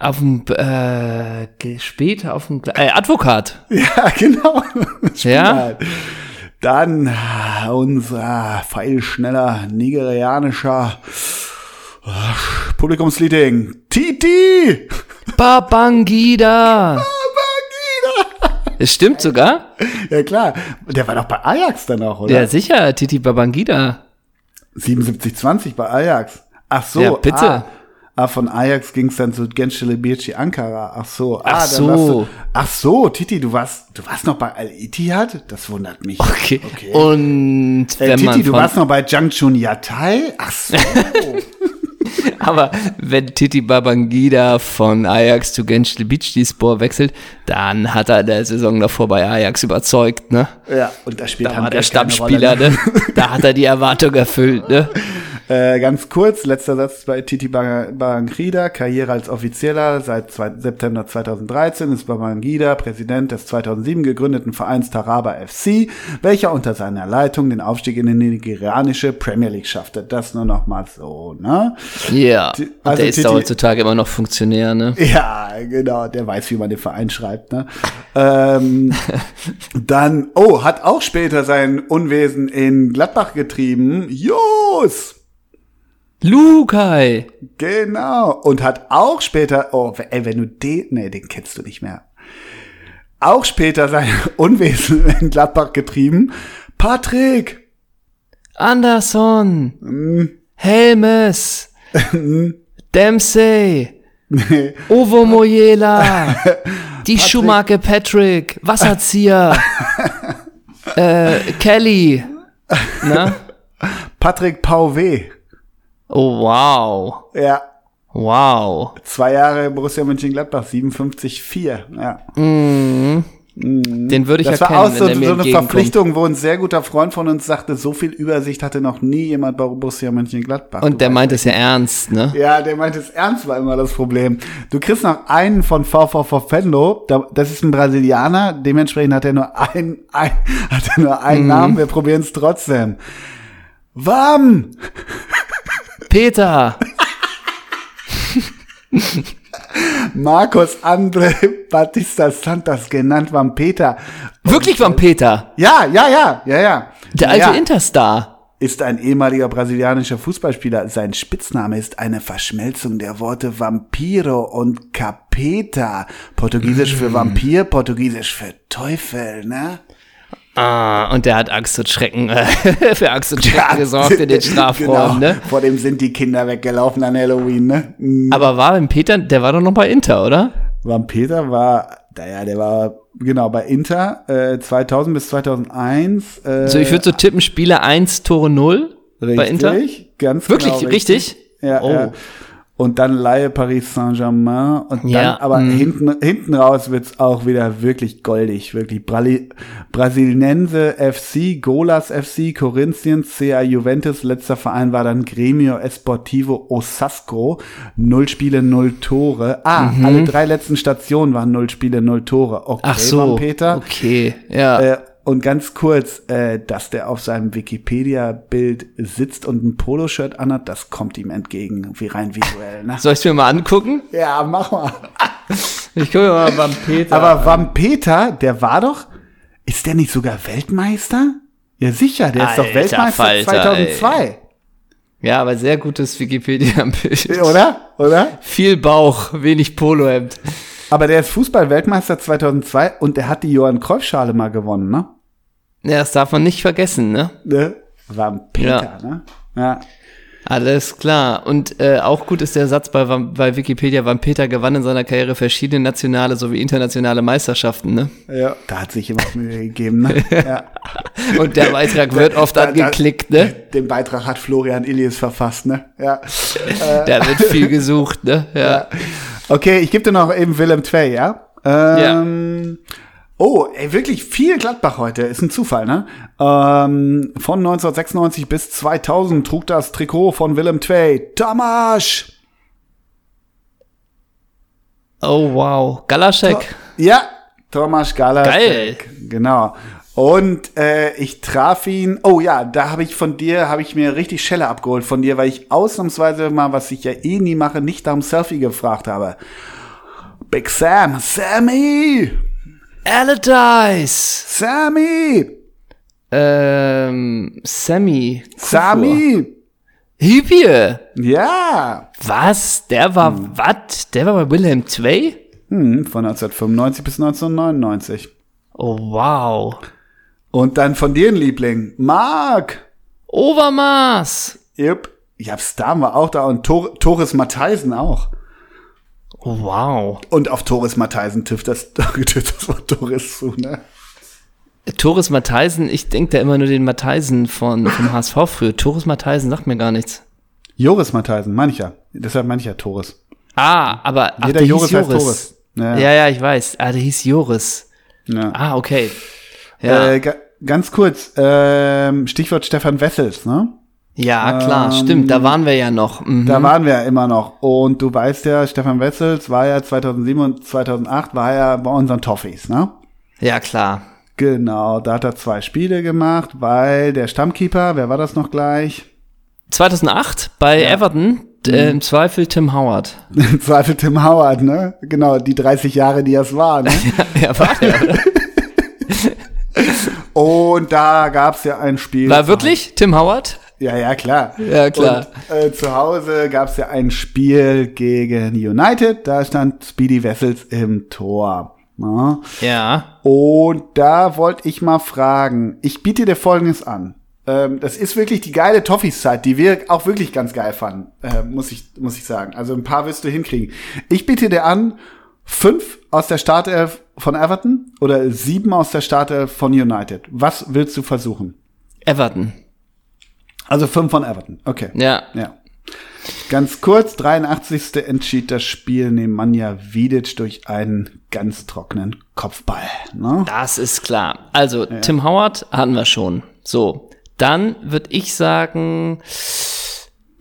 Auf dem, äh, später auf dem, äh, Advokat. Ja, genau. Ja? Halt. Dann äh, unser feilschneller nigerianischer äh, Publikumsleading. Titi! Babangida. Es stimmt sogar. Ja klar, der war doch bei Ajax dann auch, oder? Ja, sicher, Titi Babangida. 77-20 bei Ajax. Ach so. Ja, bitte. Ah, ah, von Ajax ging es dann zu Gençle Birci Ankara. Ach so. Ach ah, dann so. Du, ach so, Titi, du warst, du warst noch bei Al-Ittihad? Das wundert mich. Okay. okay. Und äh, Titi, du warst noch bei Jangchun Yatai? Ach so. aber wenn Titi Babangida von Ajax zu Gençle Spor wechselt, dann hat er in der Saison davor bei Ajax überzeugt, ne? ja, und da spielt Da war der Stammspieler, Rolle, ne? Da hat er die Erwartung erfüllt, ne? Äh, ganz kurz, letzter Satz bei Titi Bangida, Karriere als Offizieller seit zwei, September 2013 ist Babangida Präsident des 2007 gegründeten Vereins Taraba FC, welcher unter seiner Leitung den Aufstieg in die nigerianische Premier League schaffte. Das nur noch mal so, ne? Ja. Und also der ist Titi- da heutzutage immer noch Funktionär, ne? Ja, genau, der weiß, wie man den Verein schreibt, ne? ähm, dann, oh, hat auch später sein Unwesen in Gladbach getrieben. Jos! Lukai! Genau. Und hat auch später, oh, ey, wenn du den, nee, den kennst du nicht mehr. Auch später sein Unwesen in Gladbach getrieben. Patrick! Anderson! Hm. Helmes! Dempsey! Ovo Moyela! Die Schuhmarke Patrick! Wasserzieher! äh, Kelly! Na? Patrick Pauvé. Oh, wow. Ja. Wow. Zwei Jahre Borussia Mönchengladbach, 57,4. Ja. Den würde ich Das ja war auch so, so eine. Verpflichtung, wo ein sehr guter Freund von uns sagte, so viel Übersicht hatte noch nie jemand bei Borussia Mönchengladbach. Und der meint es ja ernst, ne? Ja, der meint es ernst, war immer das Problem. Du kriegst noch einen von VVV Venlo, da- das ist ein Brasilianer, dementsprechend hat er nur ein, ein hat er nur Mhm. einen Namen, wir probieren es trotzdem. Wam! Peter! Marcos Andre Batista Santos, genannt Vampeta. Wirklich von Peter! Ja, ja, ja, ja, ja. Der alte ja. Interstar! ist ein ehemaliger brasilianischer Fußballspieler. Sein Spitzname ist eine Verschmelzung der Worte Vampiro und Capeta. Portugiesisch Mm. für Vampir, Portugiesisch für Teufel, ne? Ah, und der hat Angst und Schrecken, äh, für Angst und Schrecken gesorgt in den Strafräumen, genau. ne? Vor dem sind die Kinder weggelaufen an Halloween, ne? Mhm. Aber war beim Peter, der war doch noch bei Inter, oder? Vampeta war, naja, der war genau bei Inter äh, 2000 bis 2001. Äh, So, ich würde so tippen, Spieler 1, Tore 0 bei Inter. Ganz Wirklich, genau richtig? Ja, Oh. ja. Und dann Laie Paris Saint-Germain. Und dann, Ja, aber mm. hinten, hinten raus wird's auch wieder wirklich goldig. Wirklich. Brali Brasilnense FC, Golas FC, Corinthians, CA Juventus. Letzter Verein war dann Gremio Esportivo Osasco. Null Spiele, null Tore. Ah, alle drei letzten Stationen waren null Spiele, null Tore. Okay, Mhm. Ach so, Peter. okay, ja. Äh, und ganz kurz, äh, dass der auf seinem Wikipedia-Bild sitzt und ein Poloshirt anhat, das kommt ihm entgegen, wie rein visuell. Ne? Soll ich mir mal angucken? Ja, mach mal. Ich gucke mal beim Peter. Aber Vampeter, der war doch, ist der nicht sogar Weltmeister? Ja, sicher, der ist doch Alter Weltmeister Falter, 2002. ja, aber sehr gutes Wikipedia-Bild. Oder? Oder? Viel Bauch, wenig Polohemd. Aber der ist Fußball-Weltmeister 2002 und der hat die Johann Cruyff-Schale mal gewonnen, ne? Ja, das darf man nicht vergessen, ne? ne? Vampeter, ne? Ja. Alles klar. Und äh, auch gut ist der Satz bei, bei Wikipedia, Van Peter gewann in seiner Karriere verschiedene nationale sowie internationale Meisterschaften, ne? ja. Da hat sich jemand Mühe gegeben, ne? Ja. Und der Beitrag wird oft Da- da- angeklickt, ne? Den Beitrag hat Florian Illies verfasst, ne? Ja. Da wird viel gesucht, ne? Ja. Okay, ich gebe dir noch eben Willem Twey, ja? Ähm, Oh, ey, wirklich viel Gladbach heute. Ist ein Zufall, ne? Ähm, von 1996 bis 2000 trug das Trikot von Willem Twey. Tamasch! Oh, wow. Galaschek. Ja, Tomasz Galaschek. Geil. Genau. Und äh, ich traf ihn. Oh ja, da habe ich von dir, habe ich mir richtig Schelle abgeholt von dir, weil ich ausnahmsweise mal, was ich ja eh nie mache, nicht nach dem Selfie gefragt habe. Big Sam, Sammy, Allardyce. Sammy, Ähm, Sammy. Kufur. Sammy. Hübje. Ja. Was? Der war, Hm. was? Der war bei Wilhelm II? Hm, von 1995 bis 1999. Oh, wow. Und dann von dir ein Liebling, Marc. Overmaß. Yep. Ja, Star war auch da und Tor Torres Matheisen auch. Wow. Und auf Torres Matheisen trifft das, das Wort Torres zu, ne? Torres Matheisen, ich denke da immer nur den Matheisen von, vom HSV früher. Torres Matheisen sagt mir gar nichts. Joris Matheisen, meine ich ja. Deshalb meine ich ja Torres. Ah, aber ach, Jeder der Joris hieß heißt Torres. Ja. Ja, ja, ich weiß. Ah, der hieß Joris. ja. Ah, okay. Ja, Äh, ga ganz kurz, ähm, Stichwort Stefan Wessels, ne? Ja klar, ähm, stimmt. Da waren wir ja noch. Mhm. Da waren wir ja immer noch. Und du weißt ja, Stefan Wessels war ja 2007 und 2008 war er bei unseren Toffees, ne? ja, klar. Genau, da hat er zwei Spiele gemacht, weil der Stammkeeper, wer war das noch gleich? 2008 bei Everton, d- Mhm. äh, im Zweifel Tim Howard. Im Zweifel Tim Howard, ne? Genau, die 30 Jahre, die es war, ne? ja, war der, oder? Und da gab's ja ein Spiel. War wirklich Tim Howard? Ja, ja, klar. Ja, klar. Und, äh, zu Hause gab's ja ein Spiel gegen United, da stand Speedy Wessels im Tor. Ne? Ja. Und da wollte ich mal fragen, ich biete dir Folgendes an. Ähm, das ist wirklich die geile Toffees-Zeit, die wir auch wirklich ganz geil fanden, äh, muss, ich, muss ich sagen. Also ein paar wirst du hinkriegen. Ich biete dir an, fünf aus der Startelf von Everton oder sieben aus der Startelf von United. Was willst du versuchen? Everton. Also fünf von Everton, okay. Ja. Ja. Ganz kurz, 83. entschied das Spiel Nemanja Vidic durch einen ganz trockenen Kopfball. Ne? Das ist klar. Also, Tim Howard hatten wir schon. So, dann würde ich sagen,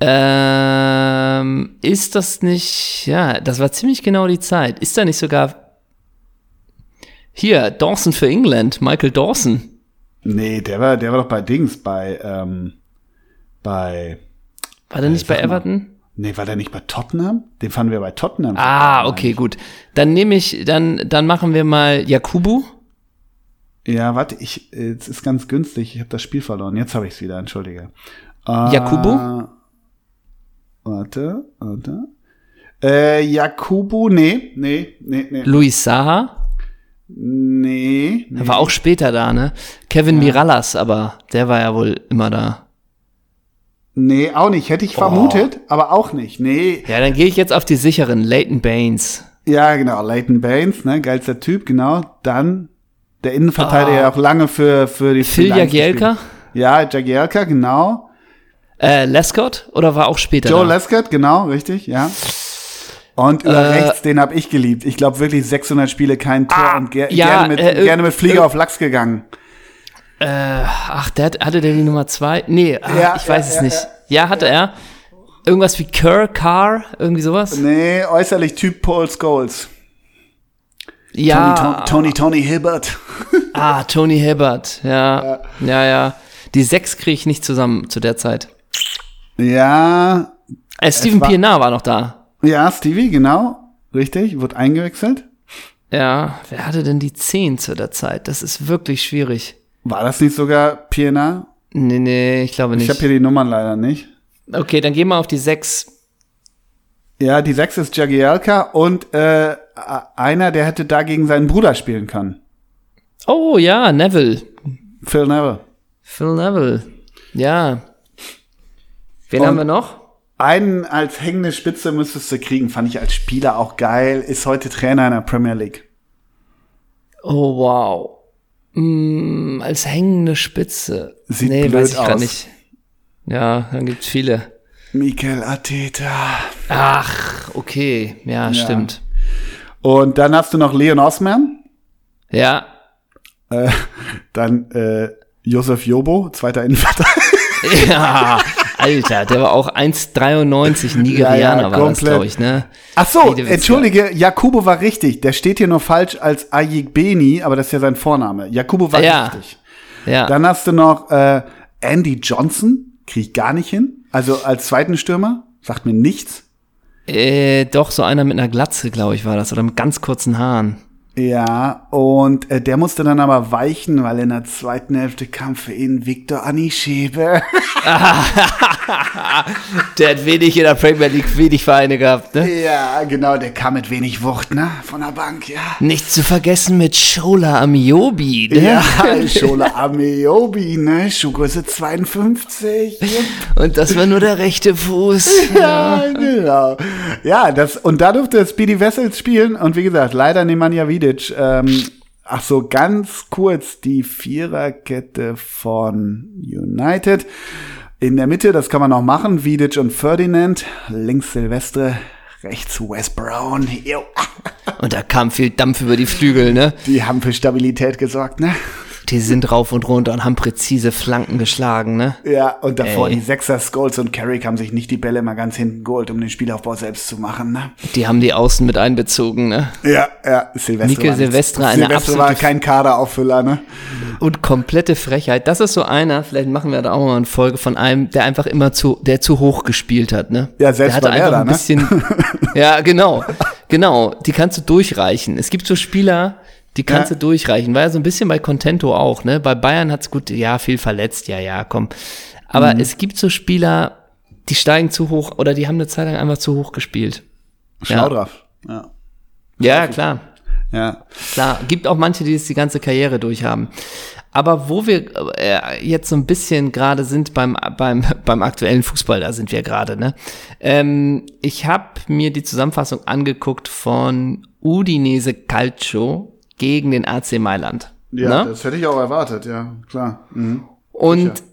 ähm, ist das nicht, ja, das war ziemlich genau die Zeit. Ist da nicht sogar hier, Dawson für England, Michael Dawson? Nee, der war, der war doch bei Dings, bei, ähm, bei, War der nicht bei sag mal. Everton? nee, war der nicht bei Tottenham? Den fanden wir bei Tottenham. Ah, okay, gut. Dann nehme ich, dann, dann machen wir mal Jakubu. Ja, warte, ich, es ist ganz günstig, ich habe das Spiel verloren. Jetzt habe ich es wieder, entschuldige. Äh, Jakubu? Warte, warte. Äh, Jakubu, nee, nee, nee, nee, Luis Saha. nee, nee. Er war auch später da, ne? Kevin Mirallas, aber der war ja wohl immer da. Nee, auch nicht. Hätte ich vermutet, aber auch nicht. Nee. Ja, dann gehe ich jetzt auf die sicheren. Leighton Baines. Ja, genau. Leighton Baines, ne, geilster Typ, genau. Dann der Innenverteidiger Ah. auch lange für, für die Phil Jagielka? Ja, Jagielka, genau. Äh, Lescott? Oder war auch später Joe da? Lescott, genau, richtig, ja. Und über Äh, rechts, den habe ich geliebt. Ich glaube wirklich 600 Spiele, kein Tor Ah, und ger ja, gerne, mit, äh, gerne mit Flieger äh, auf Lachs gegangen. Äh, ach, der hat, hatte der die Nummer zwei? Nee, ah, Ja, ich weiß ja, es ja, nicht. Ja, hatte er. Irgendwas wie Kerr, Carr, irgendwie sowas? Nee, äußerlich Typ Paul Scholes. ja. Tony, Tony, Tony, Hibbert. Ah, Tony Hibbert. Ja, ja, ja. Die sechs kriege ich nicht zusammen zu der Zeit. Ja, Äh, Steven war- Pienaar war noch da. ja, Stevie, genau. Richtig, wird eingewechselt. Ja, wer hatte denn die zehn zu der Zeit? Das ist wirklich schwierig. War das nicht sogar Pienaar? Nee, nee, ich glaube Ich nicht. habe hier die Nummern leider nicht. okay, dann gehen wir auf die sechs. Ja, die 6 ist Jagielka und äh, einer, der hätte da gegen seinen Bruder spielen können. Oh ja, Neville. Phil Neville. Phil Neville. Ja. Wen Und- haben wir noch? Einen als hängende Spitze müsstest du kriegen, fand ich als Spieler auch geil, ist heute Trainer in der Premier League. Oh, wow. Mm, als hängende Spitze. Sieht nee, blöd weiß ich aus. gerade nicht. Ja, dann gibt's viele. Mikel Arteta. Ach, okay. Ja, stimmt. Und dann hast du noch Leon Osman. Ja. Äh, dann äh, Josef Jobo, zweiter Innenverteidiger. Ja, Alter, der war auch 1,93 Nigerianer Ja, ja, war das, glaube ich, ne? Ach so, entschuldige, Jakubo war richtig. Der steht hier nur falsch als Ayik Beni, aber das ist ja sein Vorname. Jakubo war Ja. richtig. Ja. Dann hast du noch äh, Andy Johnson, krieg ich gar nicht hin. Also als zweiten Stürmer, sagt mir nichts. Äh, doch, so einer mit einer Glatze, glaube ich, war das. Oder mit ganz kurzen Haaren. Ja, und äh, der musste dann aber weichen, weil in der zweiten Hälfte kam für ihn Victor Anischebe. Der hat wenig in der Premier League, wenig Vereine gehabt, ne? ja, genau, der kam mit wenig Wucht, ne? Von der Bank, ja. Nicht zu vergessen mit Shola Amiobi, ne? Ja, Schola Ameobi, ne? Schuhgröße 52. Und das war nur der rechte Fuß. Ja, genau. Ja, das, und da durfte Speedy Vessels spielen. Und wie gesagt, leider Nemanja Vidic. Ähm, ach so, ganz kurz die Viererkette von United. In der Mitte, das kann man noch machen, Vidic und Ferdinand. Links Silvestre, rechts Wes Brown. Jo. Und da kam viel Dampf über die Flügel, ne? Die haben für Stabilität gesorgt, ne? Die sind rauf und runter und haben präzise Flanken geschlagen, ne? Ja, und davor Ey. die Sechser, Scholes und Carrick haben sich nicht die Bälle mal ganz hinten geholt, um den Spielaufbau selbst zu machen, ne? Die haben die Außen mit einbezogen, ne? Ja, ja, Silvestre. Nicht- Silvestre, eine Silvestre war kein Kaderauffüller, ne? Und komplette Frechheit. Das ist so einer, vielleicht machen wir da auch mal eine Folge von einem, der einfach immer zu, der zu hoch gespielt hat, ne? Ja, selbst der bei hatte einfach Werder, ein ne? bisschen, ja, genau, genau, die kannst du durchreichen. Es gibt so Spieler, die kannst Ja. du durchreichen. War ja so ein bisschen bei Contento auch, ne? Bei Bayern hat's gut, ja, viel verletzt, ja, ja, komm. Aber Mhm. es gibt so Spieler, die steigen zu hoch oder die haben eine Zeit lang einfach zu hoch gespielt. Schlau Ja. drauf. Ja. Ja, klar. Ja. Klar, gibt auch manche, die es die ganze Karriere durchhaben. Aber wo wir äh, jetzt so ein bisschen gerade sind beim, beim, beim aktuellen Fußball, da sind wir gerade, ne? Ähm, ich habe mir die Zusammenfassung angeguckt von Udinese Calcio gegen den AC Mailand. Ja, ne? das hätte ich auch erwartet, ja, klar. Mhm. Und Sicher.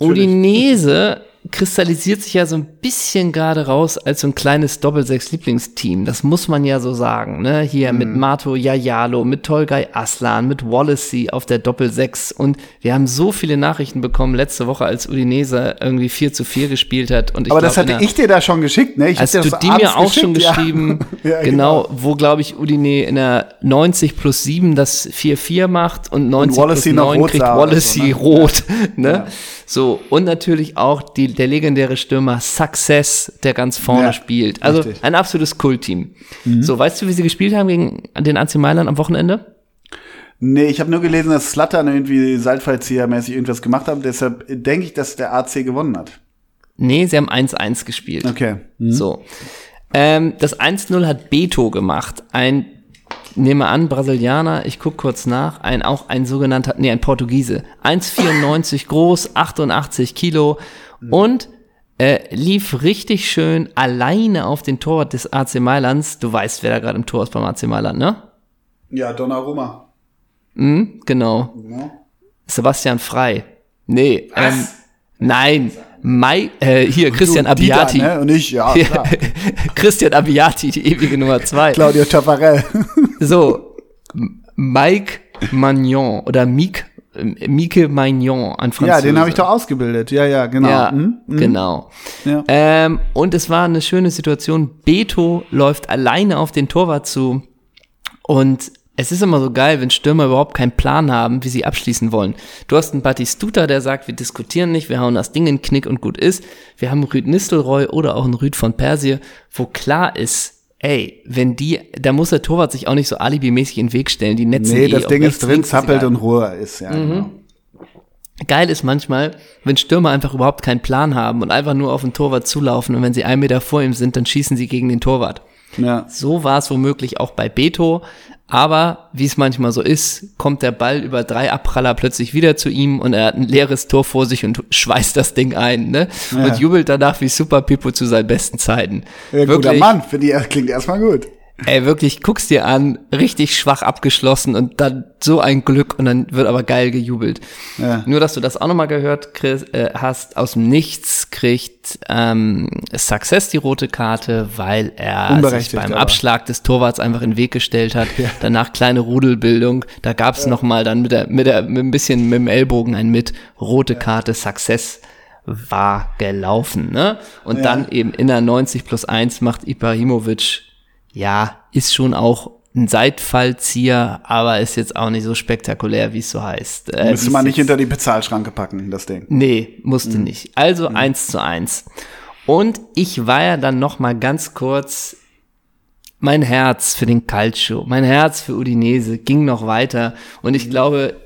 Udinese kristallisiert sich ja so ein bisschen gerade raus als so ein kleines Doppel-Sechs-Lieblingsteam. Das muss man ja so sagen. Ne? Hier mit Mato Yayalo, mit Tolgay Aslan, mit Wallacey auf der Doppel-Sechs. Und wir haben so viele Nachrichten bekommen letzte Woche, als Udinese irgendwie 4 zu 4 gespielt hat. Und ich Aber glaub, das hatte der- ich dir da schon geschickt, ne? Ich Hast hab du die mir auch schon ja. geschrieben? Ja, genau, wo glaube ich Udine in der 90 plus 7 das 4-4 macht und 90 Wallacey plus noch 9 rot kriegt Wallacey so, ne? rot. Ne? So, und natürlich auch die, der legendäre Stürmer Success, der ganz vorne Ja, spielt. Also richtig. ein absolutes Kultteam. Mhm. So, weißt du, wie sie gespielt haben gegen den AC Mailand am Wochenende? Nee, ich habe nur gelesen, dass Slattern irgendwie Seilfallzieher-mäßig irgendwas gemacht haben. Deshalb denke ich, dass der AC gewonnen hat. Nee, sie haben 1-1 gespielt. Okay. So. Ähm, das 1-0 hat Beto gemacht. Ein, nehme an, Brasilianer, ich guck kurz nach, ein auch ein sogenannter, nee, ein Portugiese. 1,94 groß, 88 Kilo und äh, lief richtig schön alleine auf den Tor des AC Mailands. Du weißt, wer da gerade im Tor ist beim AC Mailand, ne? Ja, Donnarumma. Mhm, genau. Ja. Sebastian Frei. Nee, ähm, nein. Mai, äh, hier, Christian Du, Dieter, Abiati. ne? Und ich, ja, klar. Christian Abiati, die ewige Nummer zwei. Claudio Tafarel. So, Mike Magnon oder Mike, äh, Mike Magnon an Französisch. ja, den habe ich doch ausgebildet. Ja, ja, genau. Ja, Mhm. genau. Ja. Ähm, und es war eine schöne Situation. Beto läuft alleine auf den Torwart zu und es ist immer so geil, wenn Stürmer überhaupt keinen Plan haben, wie sie abschließen wollen. Du hast einen Batistuta, der sagt, wir diskutieren nicht, wir hauen das Ding in den Knick und gut ist. Wir haben Rüd Nistelrooy oder auch einen Rüd von Persie, wo klar ist, ey, wenn die, da muss der Torwart sich auch nicht so alibimäßig in den Weg stellen. Die Netzen Nee, das Ding ist drin, zappelt und Ruhe ist, ja. Mhm. Genau. Geil ist manchmal, wenn Stürmer einfach überhaupt keinen Plan haben und einfach nur auf den Torwart zulaufen und wenn sie einen Meter vor ihm sind, dann schießen sie gegen den Torwart. Ja. So war es womöglich auch bei Beto, aber wie es manchmal so ist, kommt der Ball über drei Abpraller plötzlich wieder zu ihm und er hat ein leeres Tor vor sich und schweißt das Ding ein, ne? Ja. Und jubelt danach wie Super Pippo zu seinen besten Zeiten. Ja, guter Mann, für die klingt erstmal gut. Ey, wirklich, guck's dir an, richtig schwach abgeschlossen und dann so ein Glück und dann wird aber geil gejubelt. Ja. Nur, dass du das auch nochmal gehört Chris, äh, hast, aus dem Nichts kriegt ähm, Success die rote Karte, weil er sich beim aber. Abschlag des Torwarts einfach in den Weg gestellt hat. Danach kleine Rudelbildung, da gab's es noch nochmal dann mit, der, mit, der, mit ein bisschen mit dem Ellbogen ein mit, rote Karte, Success war gelaufen. Ne? Und Ja. dann eben in der 90 plus 1 macht Ibrahimovic ja, ist schon auch ein Seitfallzieher, aber ist jetzt auch nicht so spektakulär, wie es so heißt. Äh, Müsste man nicht hinter die Bezahlschranke packen, das Ding. Nee, musste Mhm. nicht. Also eins zu eins. Und ich war ja dann noch mal ganz kurz mein Herz für den Calcio, mein Herz für Udinese ging noch weiter und Mhm. ich glaube,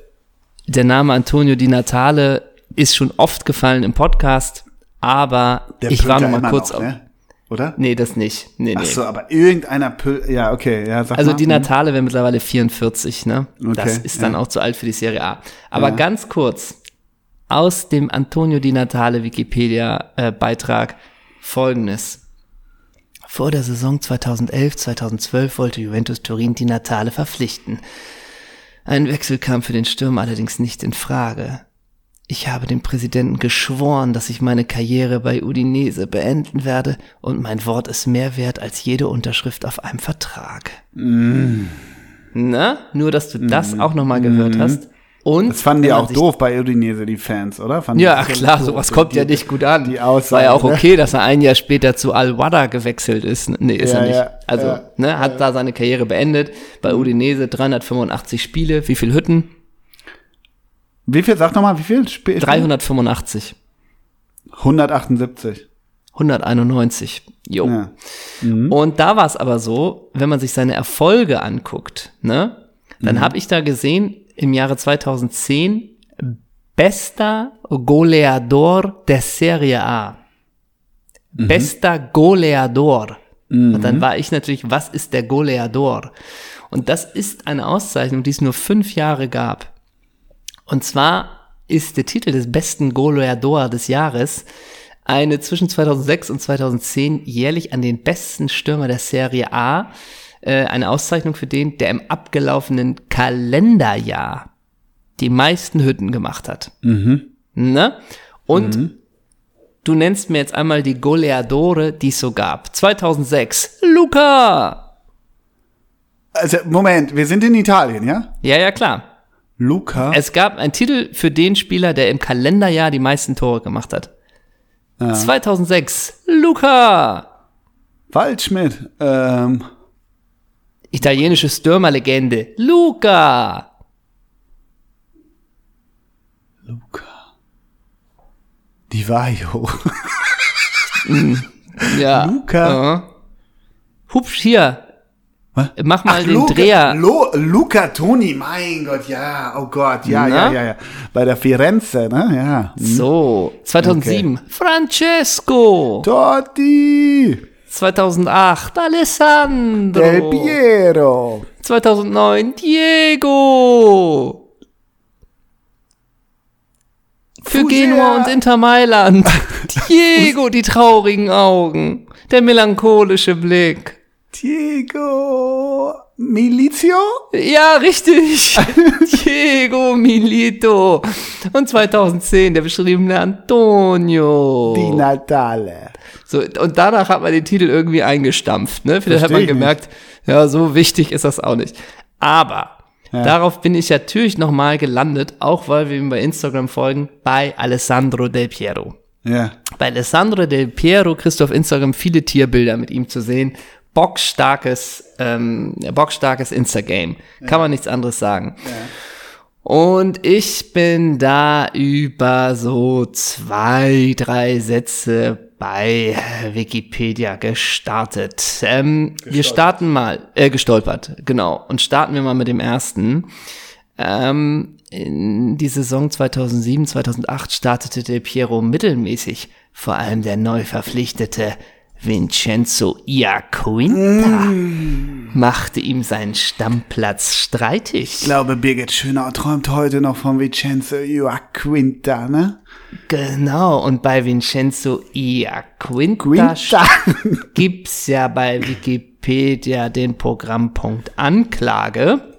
der Name Antonio Di Natale ist schon oft gefallen im Podcast, aber Der ich war noch mal kurz noch, ne? Oder? Nee, das nicht. Nee, Ach nee. so, aber irgendeiner pölt, ja, okay, ja, sag Also mal. die Natale wäre mittlerweile 44, ne? das Okay, ist dann ja. auch zu alt für die Serie A. Aber Ja. ganz kurz, aus dem Antonio Di Natale Wikipedia äh, Beitrag folgendes. Vor der Saison 2011, 2012 wollte Juventus Turin Di Natale verpflichten. Ein Wechsel kam für den Stürmer allerdings nicht in Frage. Ich habe dem Präsidenten geschworen, dass ich meine Karriere bei Udinese beenden werde und mein Wort ist mehr wert als jede Unterschrift auf einem Vertrag. Na, nur dass du das auch nochmal gehört hast. Und Mhm. Das fanden die auch doof bei Udinese, die Fans, oder? Fanden Ja, klar, sowas die- kommt ja die- nicht gut an. die Aussage, War ja auch ne? okay, dass er ein Jahr später zu Al-Wada gewechselt ist. Nee, ist Ja, er nicht. ja, also, ja, ne, hat da seine Karriere beendet. Bei Udinese 385 Spiele. Wie viel Hütten? Wie viel, sag nochmal, wie viel? Spiel 385. 178. 191. Jo. Ja. Und da war es aber so, wenn man sich seine Erfolge anguckt, ne, dann Mhm. habe ich da gesehen, im Jahre 2010 bester Goleador der Serie A. Mhm. Bester Goleador. Und dann war ich natürlich, was ist der Goleador? Und das ist eine Auszeichnung, die es nur fünf Jahre gab. Und zwar ist der Titel des besten Goleador des Jahres eine zwischen 2006 und 2010 jährlich an den besten Stürmer der Serie A, äh, eine Auszeichnung für den, der im abgelaufenen Kalenderjahr die meisten Hütten gemacht hat. Ne? Und du nennst mir jetzt einmal die Goleadore, die es so gab. 2006, Luca! Also, Moment, wir sind in Italien, ja? Ja, ja, klar. Luca. Es gab einen Titel für den Spieler, der im Kalenderjahr die meisten Tore gemacht hat. 2006, Luca! Waldschmidt. Ähm, Italienische Stürmerlegende, Luca! Luca. Di Vaio. Ja. Luca. Äh. Hupsch, hier. Was? Mach mal den Luca, Dreher. Lo, Luca Toni, mein Gott, ja, oh Gott, ja, ja, ja, ja. Bei der Firenze, ne, ja. So, 2007, Francesco. Totti, 2008, Alessandro. Del Piero, 2009, Diego. Für Fusea. Genua und Inter Mailand. Diego, die traurigen Augen. Der melancholische Blick. Diego Milizio, Ja, richtig. Diego Milito. Und 2010 der beschriebene Antonio. Di Natale. So, und danach hat man den Titel irgendwie eingestampft. Ne? Vielleicht hat Versteh man ich gemerkt, ja, so wichtig ist das auch nicht. Aber Ja. darauf bin ich natürlich nochmal gelandet, auch weil wir ihm bei Instagram folgen, bei Alessandro Del Piero. Ja, Bei Alessandro Del Piero kriegst du auf Instagram viele Tierbilder mit ihm zu sehen. Bockstarkes, ähm, bockstarkes Instagame. Kann man nichts anderes sagen. Und ich bin da über so zwei, drei Sätze bei Wikipedia gestartet. Ähm, wir starten mal, äh, gestolpert, genau. Und starten wir mal mit dem ersten. Ähm, in die Saison 2007, 2008 startete Del Piero mittelmäßig. Vor allem der neu verpflichtete Vincenzo Iaquinta machte ihm seinen Stammplatz streitig. ich glaube, Birgit Schönau träumt heute noch von Vincenzo Joaquinta, ne? Genau, und bei Vincenzo Iaquinta Quinta. gibt's ja bei Wikipedia den Programmpunkt Anklage.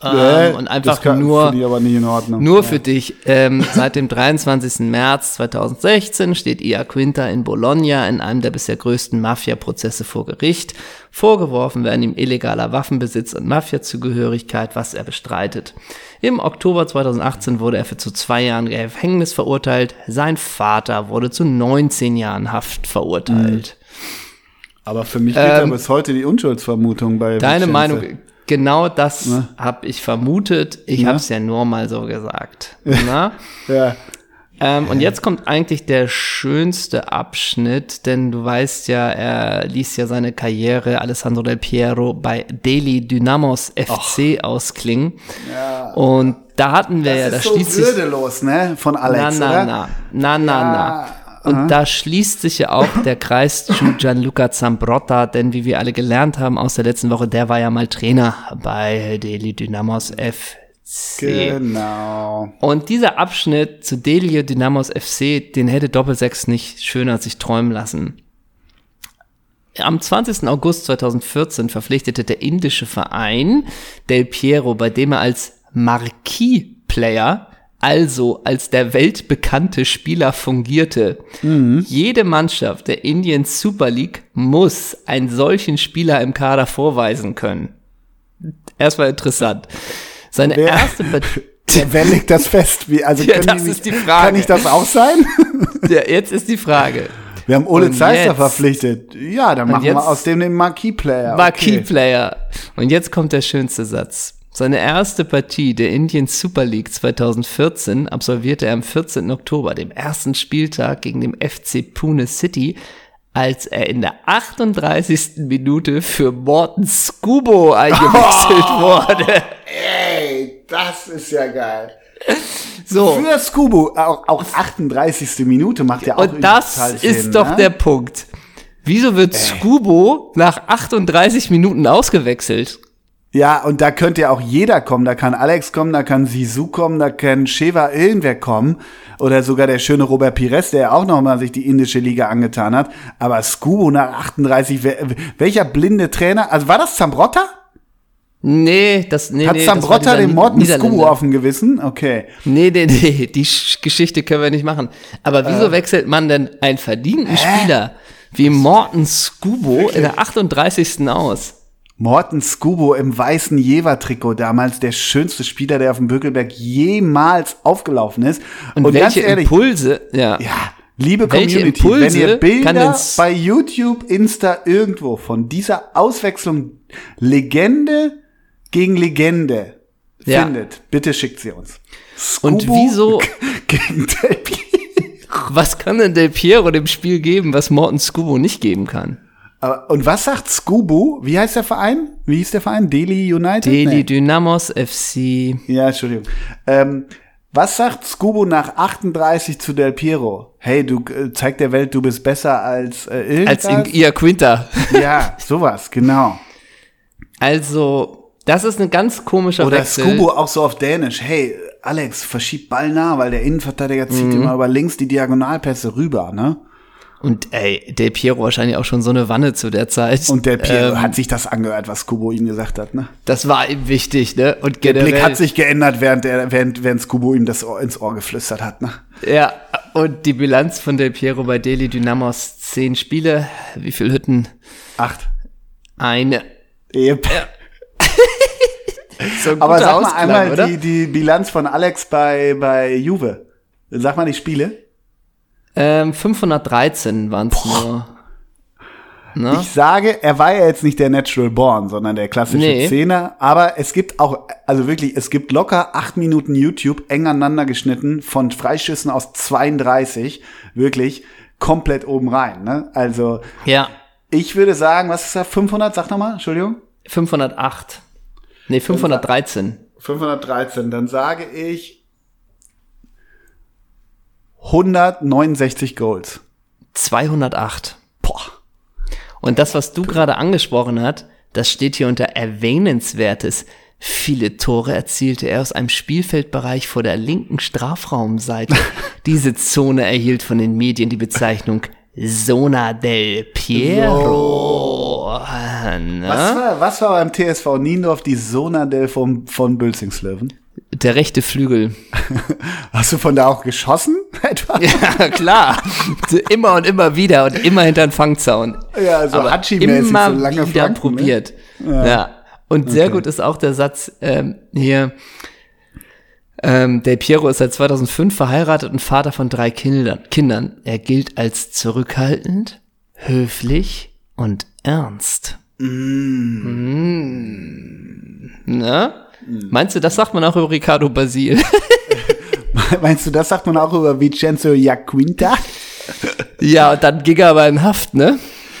Nee, Ähm, und einfach das kann- nur, finde ich aber nicht in Ordnung. nur Ja. für dich. Ähm, seit dem 23. März 2016 steht Ia Quinta in Bologna in einem der bisher größten Mafia-Prozesse vor Gericht. Vorgeworfen werden ihm illegaler Waffenbesitz und Mafia-Zugehörigkeit, was er bestreitet. Im Oktober 2018 wurde er für zu zwei Jahren Gefängnis verurteilt. Sein Vater wurde zu 19 Jahren Haft verurteilt. Aber für mich gilt Ähm, bis heute die Unschuldsvermutung bei Deine Vincenzo. Meinung, genau das Ne? habe ich vermutet. Ich Ja? habe es ja nur mal so gesagt. Na? Ja. Ähm, und jetzt kommt eigentlich der schönste Abschnitt, denn du weißt ja, er ließ ja seine Karriere Alessandro Del Piero bei Delhi Dynamos FC ausklingen. Und da hatten wir ja, da das ist so schließt würdelos, ne, von na, Alex, na, oder? na, na, na, Ja, Und da schließt sich ja auch der Kreis zu Gianluca Zambrotta, denn wie wir alle gelernt haben aus der letzten Woche, der war ja mal Trainer bei Delhi Dynamos FC. Genau. Und dieser Abschnitt zu Delhi Dynamos FC, den hätte Doppelsechs nicht schöner sich träumen lassen. Am 20. August 2014 verpflichtete der indische Verein Del Piero, bei dem er als Marquis-Player, also als der weltbekannte Spieler fungierte. Jede Mannschaft der Indian Super League muss einen solchen Spieler im Kader vorweisen können. Erstmal interessant. Seine Wer- erste Partie Wer legt das fest? Wie, also Ja, das die ist nicht, die Frage. Kann ich das auch sein? Ja, jetzt ist die Frage. Wir haben Ole jetzt- verpflichtet. Ja, dann machen wir aus dem den Marquis-Player. Marquis-Player. Und jetzt kommt der schönste Satz. Seine erste Partie der Indian Super League 2014 absolvierte er am 14. Oktober, dem ersten Spieltag gegen den FC Pune City, als er in der 38. Minute für Morten Scubo eingewechselt wurde. Ey, das ist ja geil. So. Für Scubo, auch, auch 38. Minute macht ja auch Und das ist Sinn, doch ne? der Punkt. Wieso wird Scubo nach 38 Minuten ausgewechselt? Ja, und da könnte ja auch jeder kommen. Da kann Alex kommen, da kann Sisu kommen, da kann Sheva irgendwer kommen. Oder sogar der schöne Robert Pires, der ja auch noch mal sich die indische Liga angetan hat. Aber Scubo nach 38, wer, welcher blinde Trainer? Also war das Zambrotta? Nee, das, nee, Hat nee, Zambrotta den Morten. Scubo auf dem Gewissen? Okay. Nee, nee, nee, die Sch Geschichte können wir nicht machen. Aber wieso Äh. wechselt man denn einen verdienten Spieler wie Morten Scubo in der 38. aus? Morten Scubo im weißen Jever-Trikot damals, der schönste Spieler, der auf dem Bökelberg jemals aufgelaufen ist. Und, welche Impulse, ja. Ja, liebe Welche Community, Impulse wenn ihr Bilder bei YouTube, Insta irgendwo von dieser Auswechslung Legende gegen Legende Ja. findet, bitte schickt sie uns. Und Scubo wieso- gegen Del Piero. Was kann denn Del Piero dem Spiel geben, was Morten Scubo nicht geben kann? Und was sagt Scubo? Wie heißt der Verein? Wie hieß der Verein? Delhi United? Delhi Nee. Dynamos FC. Ja, Entschuldigung. Ähm, was sagt Scubo nach 38 zu Del Piero? Hey, du äh, zeig der Welt, du bist besser als äh, irgendwas. Als in Ia Quinta. ja, sowas, genau. Also, das ist ein ganz komischer Oder Wechsel. Scubo auch so auf Dänisch. Hey, Alex, verschieb Ball nah, weil der Innenverteidiger zieht Mhm. immer über links die Diagonalpässe rüber, ne? Und ey, Del Piero wahrscheinlich auch schon so eine Wanne zu der Zeit. Und der Piero Ähm, hat sich das angehört, was Scubo ihm gesagt hat, ne? Das war ihm wichtig, ne? Und Der generell. Blick hat sich geändert, während, er, während, während Scubo ihm das Ohr, ins Ohr geflüstert hat, ne? Ja, und die Bilanz von Del Piero bei Delhi Dynamos zehn Spiele. Wie viel Hütten? Acht. Eine. Yep. So ein Aber sag mal Ausklang, einmal oder? die, die Bilanz von Alex bei, bei Juve. Sag mal die Spiele. Ähm, 513 waren es nur. Ne? Ich sage, er war ja jetzt nicht der Natural Born, sondern der klassische Nee. Zehner. Aber es gibt auch, also wirklich, es gibt locker acht Minuten YouTube eng aneinander geschnitten von Freischüssen aus 32. Wirklich komplett oben rein. Ne? Also Ja, ich würde sagen, was ist da? 500? Sag nochmal, Entschuldigung. 508. Nee, 513. 513. Dann sage ich 169 Goals. 208. Boah. Und das, was du gerade angesprochen hast, das steht hier unter Erwähnenswertes. Viele Tore erzielte er aus einem Spielfeldbereich vor der linken Strafraumseite. Diese Zone erhielt von den Medien die Bezeichnung Zona del Piero. Ne? Was war, was war beim TSV Niendorf die Sonadel vom, von Bülzingslöwen? Der rechte Flügel. Hast du von da auch geschossen? Etwa? Ja, klar. immer und immer wieder und immer hinter den Fangzaun. Ja, so Aber Hatschi-mäßig, immer so lange wieder Flanken, ne? probiert. Ja. Und sehr Okay. gut ist auch der Satz ähm, hier. Ähm, Del Piero ist seit 2005 verheiratet und Vater von drei Kindern. Kindern. Er gilt als zurückhaltend, höflich und ernst. Mm. Na? Meinst du, das sagt man auch über Ricardo Basil? Meinst du, das sagt man auch über Vincenzo Jacquinta? ja, und dann ging er aber in Haft, ne?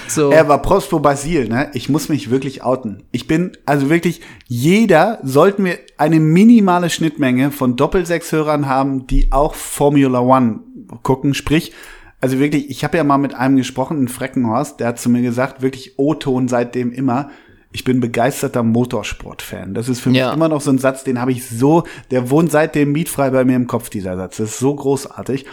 So. Er war Prospo Basil, ne? Ich muss mich wirklich outen. Ich bin, also wirklich, jeder sollten wir eine minimale Schnittmenge von Doppelsechs-Hörern haben, die auch Formula One gucken. Sprich, also wirklich, ich habe ja mal mit einem gesprochen, in Freckenhorst, der hat zu mir gesagt, wirklich O-Ton seitdem immer. Ich bin begeisterter Motorsport-Fan. Das ist für mich Ja. immer noch so ein Satz, den habe ich so, der wohnt seitdem mietfrei bei mir im Kopf, dieser Satz. Das ist so großartig.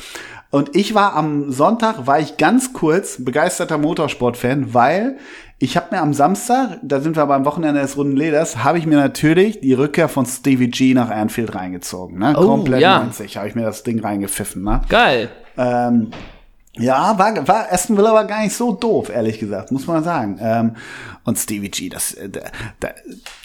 Und ich war am Sonntag, war ich ganz kurz begeisterter Motorsport-Fan, weil ich habe mir am Samstag, da sind wir beim Wochenende des Runden Leders, habe ich mir natürlich die Rückkehr von Stevie G nach Anfield reingezogen. Ne? Oh, Komplett ja. 90 habe ich mir das Ding reingepfiffen. Ne? Geil. Ähm, ja, war, war Aston Villa war gar nicht so doof, ehrlich gesagt, muss man sagen. Ähm, und Stevie G, das, äh, der,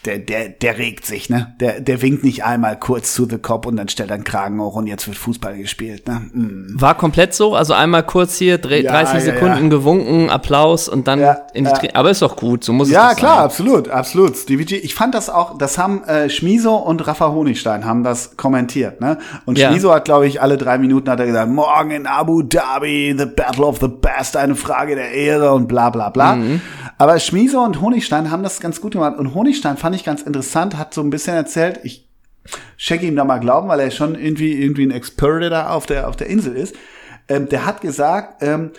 der, der, der regt sich, ne? Der, der winkt nicht einmal kurz zu The Cop und dann stellt er einen Kragen hoch und jetzt wird Fußball gespielt, ne? Mm. War komplett so, also einmal kurz hier, dreh, Ja, 30 ja, Sekunden ja. gewunken, Applaus und dann in die ja. Aber ist doch gut, so muss es Ja, klar, sein. absolut, absolut. Stevie G. Ich fand das auch, das haben äh, Schmiso und Rafa Honigstein haben das kommentiert, ne? Und. Schmiso hat, glaube ich, alle drei Minuten hat er gesagt, morgen in Abu Dhabi, the Battle of the Best, eine Frage der Ehre und bla bla bla. Mhm. Aber Schmiso und Honigstein haben das ganz gut gemacht. Und Honigstein fand ich ganz interessant, hat so ein bisschen erzählt, ich schenke ihm da mal Glauben, weil er schon irgendwie, irgendwie ein Experte da auf der, auf der Insel ist. Ähm, der hat gesagt, ähm,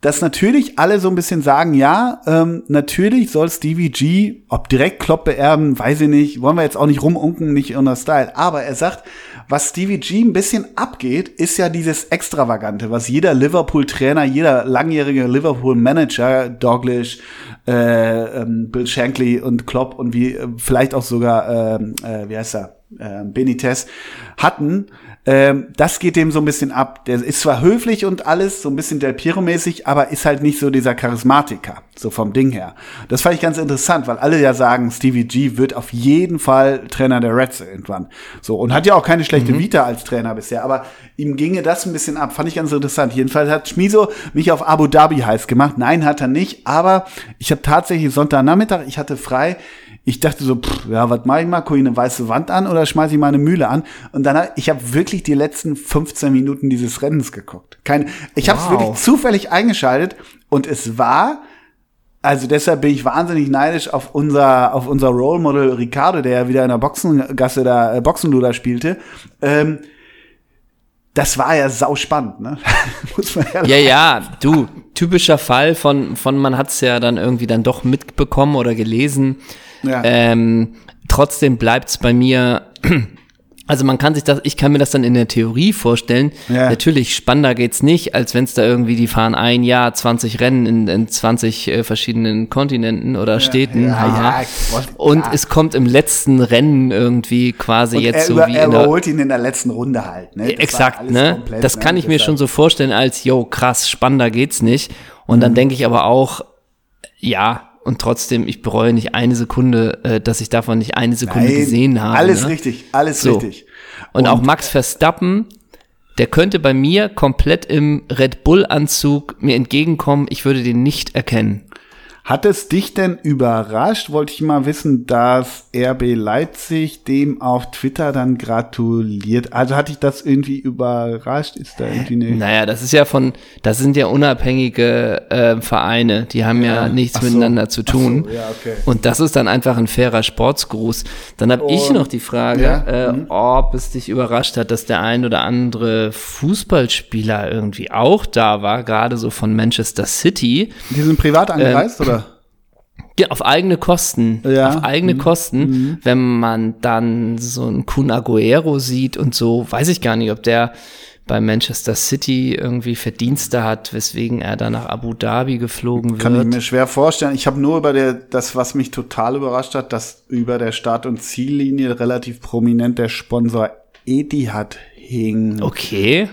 dass natürlich alle so ein bisschen sagen, ja, ähm, natürlich soll Stevie G, ob direkt Klopp beerben, weiß ich nicht, wollen wir jetzt auch nicht rumunken, nicht unter Style. Aber er sagt, was Stevie G ein bisschen abgeht, ist ja dieses Extravagante, was jeder Liverpool-Trainer, jeder langjährige Liverpool-Manager, Douglas, äh, ähm, Bill Shankly und Klopp und wie äh, vielleicht auch sogar, ähm, äh, wie heißt er, äh, Benitez hatten, ähm, das geht dem so ein bisschen ab. Der ist zwar höflich und alles, so ein bisschen Del Piero-mäßig, aber ist halt nicht so dieser Charismatiker, so vom Ding her. Das fand ich ganz interessant, weil alle ja sagen, Stevie G wird auf jeden Fall Trainer der Reds irgendwann. So, und hat ja auch keine schlechte Vita als Trainer bisher, aber ihm ginge das ein bisschen ab. Fand ich ganz interessant. Jedenfalls hat Schmiso mich auf Abu Dhabi heiß gemacht. Nein, hat er nicht, aber ich habe tatsächlich Sonntagnachmittag, ich hatte frei, ich dachte so, pff, ja, was mache ich mal? Gucke ich eine weiße Wand an oder schmeiße ich mal eine Mühle an? Und dann, ich habe wirklich die letzten 15 Minuten dieses Rennens geguckt. Kein, ich habe es Wow. wirklich zufällig eingeschaltet und es war, also deshalb bin ich wahnsinnig neidisch auf unser, auf unser Role Model Ricardo, der ja wieder in der Boxengasse da äh, Boxenluder spielte. Ähm, das war ja sau spannend, ne? Muss man ja Ja, ja, du, typischer Fall von, von man hat's ja dann irgendwie dann doch mitbekommen oder gelesen. Ja. Ähm, trotzdem bleibt's bei mir, also man kann sich das, ich kann mir das dann in der Theorie vorstellen. Ja. Natürlich, spannender geht's nicht, als wenn's da irgendwie, die fahren ein Jahr 20 Rennen in, in 20 äh, verschiedenen Kontinenten oder Städten. ja, haha. ja. Und es kommt im letzten Rennen irgendwie quasi Und jetzt er, so wie er in der, überholt ihn in der letzten Runde halt, ne? Das Exakt, ne? komplett, das kann ne? ich mir schon so vorstellen als, yo, krass, spannender geht's nicht. Und Mhm. dann denke ich aber auch, ja, und trotzdem, ich bereue nicht eine Sekunde, äh, dass ich davon nicht eine Sekunde Nein, gesehen habe. Alles ne? richtig, alles So. richtig. Und, auch Max Verstappen, der könnte bei mir komplett im Red Bull-Anzug mir entgegenkommen, ich würde den nicht erkennen. Hat es dich denn überrascht, wollte ich mal wissen, dass RB Leipzig dem auf Twitter dann gratuliert? Also hat dich das irgendwie überrascht? Ist da irgendwie eine Naja, das ist ja von, das sind ja unabhängige äh, Vereine, die haben ja, nichts Ach so. miteinander zu tun. So, ja, okay. Und das ist dann einfach ein fairer Sportsgruß. Dann habe ich noch die Frage, Ja, äh, ob es dich überrascht hat, dass der ein oder andere Fußballspieler irgendwie auch da war, gerade so von Manchester City. Die sind privat angereist, oder? Auf eigene Kosten. Ja. Auf eigene Mhm. Kosten. Wenn man dann so einen Kun Aguero sieht und so, weiß ich gar nicht, ob der bei Manchester City irgendwie Verdienste hat, weswegen er dann nach Abu Dhabi geflogen wird. Kann ich mir schwer vorstellen. Ich habe nur über der, das, was mich total überrascht hat, dass über der Start- und Ziellinie relativ prominent der Sponsor Etihad hing. Okay.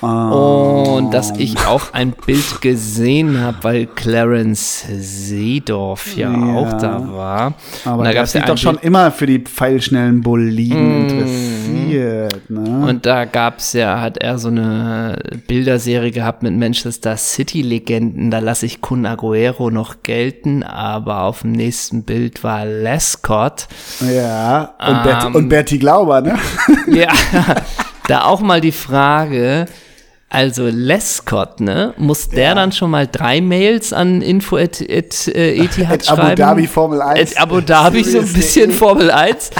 Und dass ich auch ein Bild gesehen habe, weil Clarence Seedorf ja, Ja. auch da war. Aber da hat sich ja doch schon immer für die pfeilschnellen Boliden Mhm. interessiert. Ne? und da gab's ja, hat er so eine Bilderserie gehabt mit Manchester City Legenden. Da lasse ich Kun Aguero noch gelten, aber auf dem nächsten Bild war Lescott. ja, und, Ähm. und Berti Glauber, ne? Ja, da auch mal die Frage, also Lescott, ne? Muss der dann schon mal drei Mails an info at, at, äh, Etihad At Abu schreiben? Dhabi Formel 1. At Abu Dhabi so ein bisschen. Formel 1?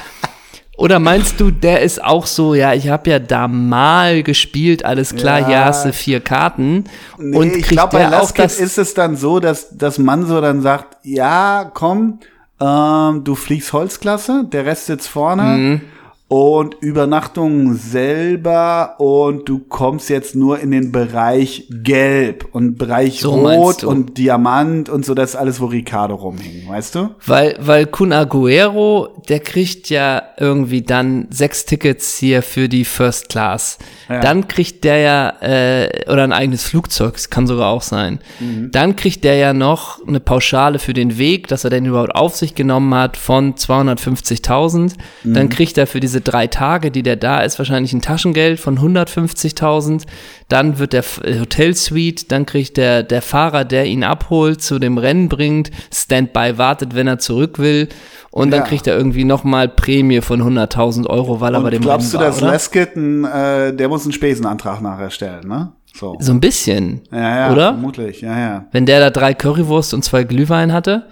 Oder meinst du, der ist auch so, ja, ich habe ja da mal gespielt, alles klar, Ja. hier hast du vier Karten. Nee, und ich glaube, bei Lasket das, ist es dann so, dass, dass man so dann sagt, ja, komm, ähm, du fliegst Holzklasse, der Rest sitzt vorne Mhm. Und Übernachtung selber und du kommst jetzt nur in den Bereich Gelb und Bereich So Rot und Diamant und so, das ist alles, wo Ricardo rumhing, weißt du? Weil, weil Kun Aguero, der kriegt ja irgendwie dann sechs Tickets hier für die First Class. Ja. Dann kriegt der ja, äh, oder ein eigenes Flugzeug, das kann sogar auch sein. Mhm. Dann kriegt der ja noch eine Pauschale für den Weg, dass er den überhaupt auf sich genommen hat von 250.000. Mhm. Dann kriegt er für diese drei Tage, die der da ist, wahrscheinlich ein Taschengeld von 150.000. Dann wird der äh, Hotelsuite, dann kriegt der, der Fahrer, der ihn abholt, zu dem Rennen bringt, Standby wartet, wenn er zurück will. Und dann Ja. kriegt er irgendwie nochmal Prämie von 100.000 Euro, weil er bei dem glaubst du, Rennen war, dass oder? Lesket, ein, äh, der muss einen Spesenantrag nachher stellen, ne? So. So ein bisschen, Ja, ja, oder? vermutlich, ja, ja. Wenn der da drei Currywurst und zwei Glühwein hatte,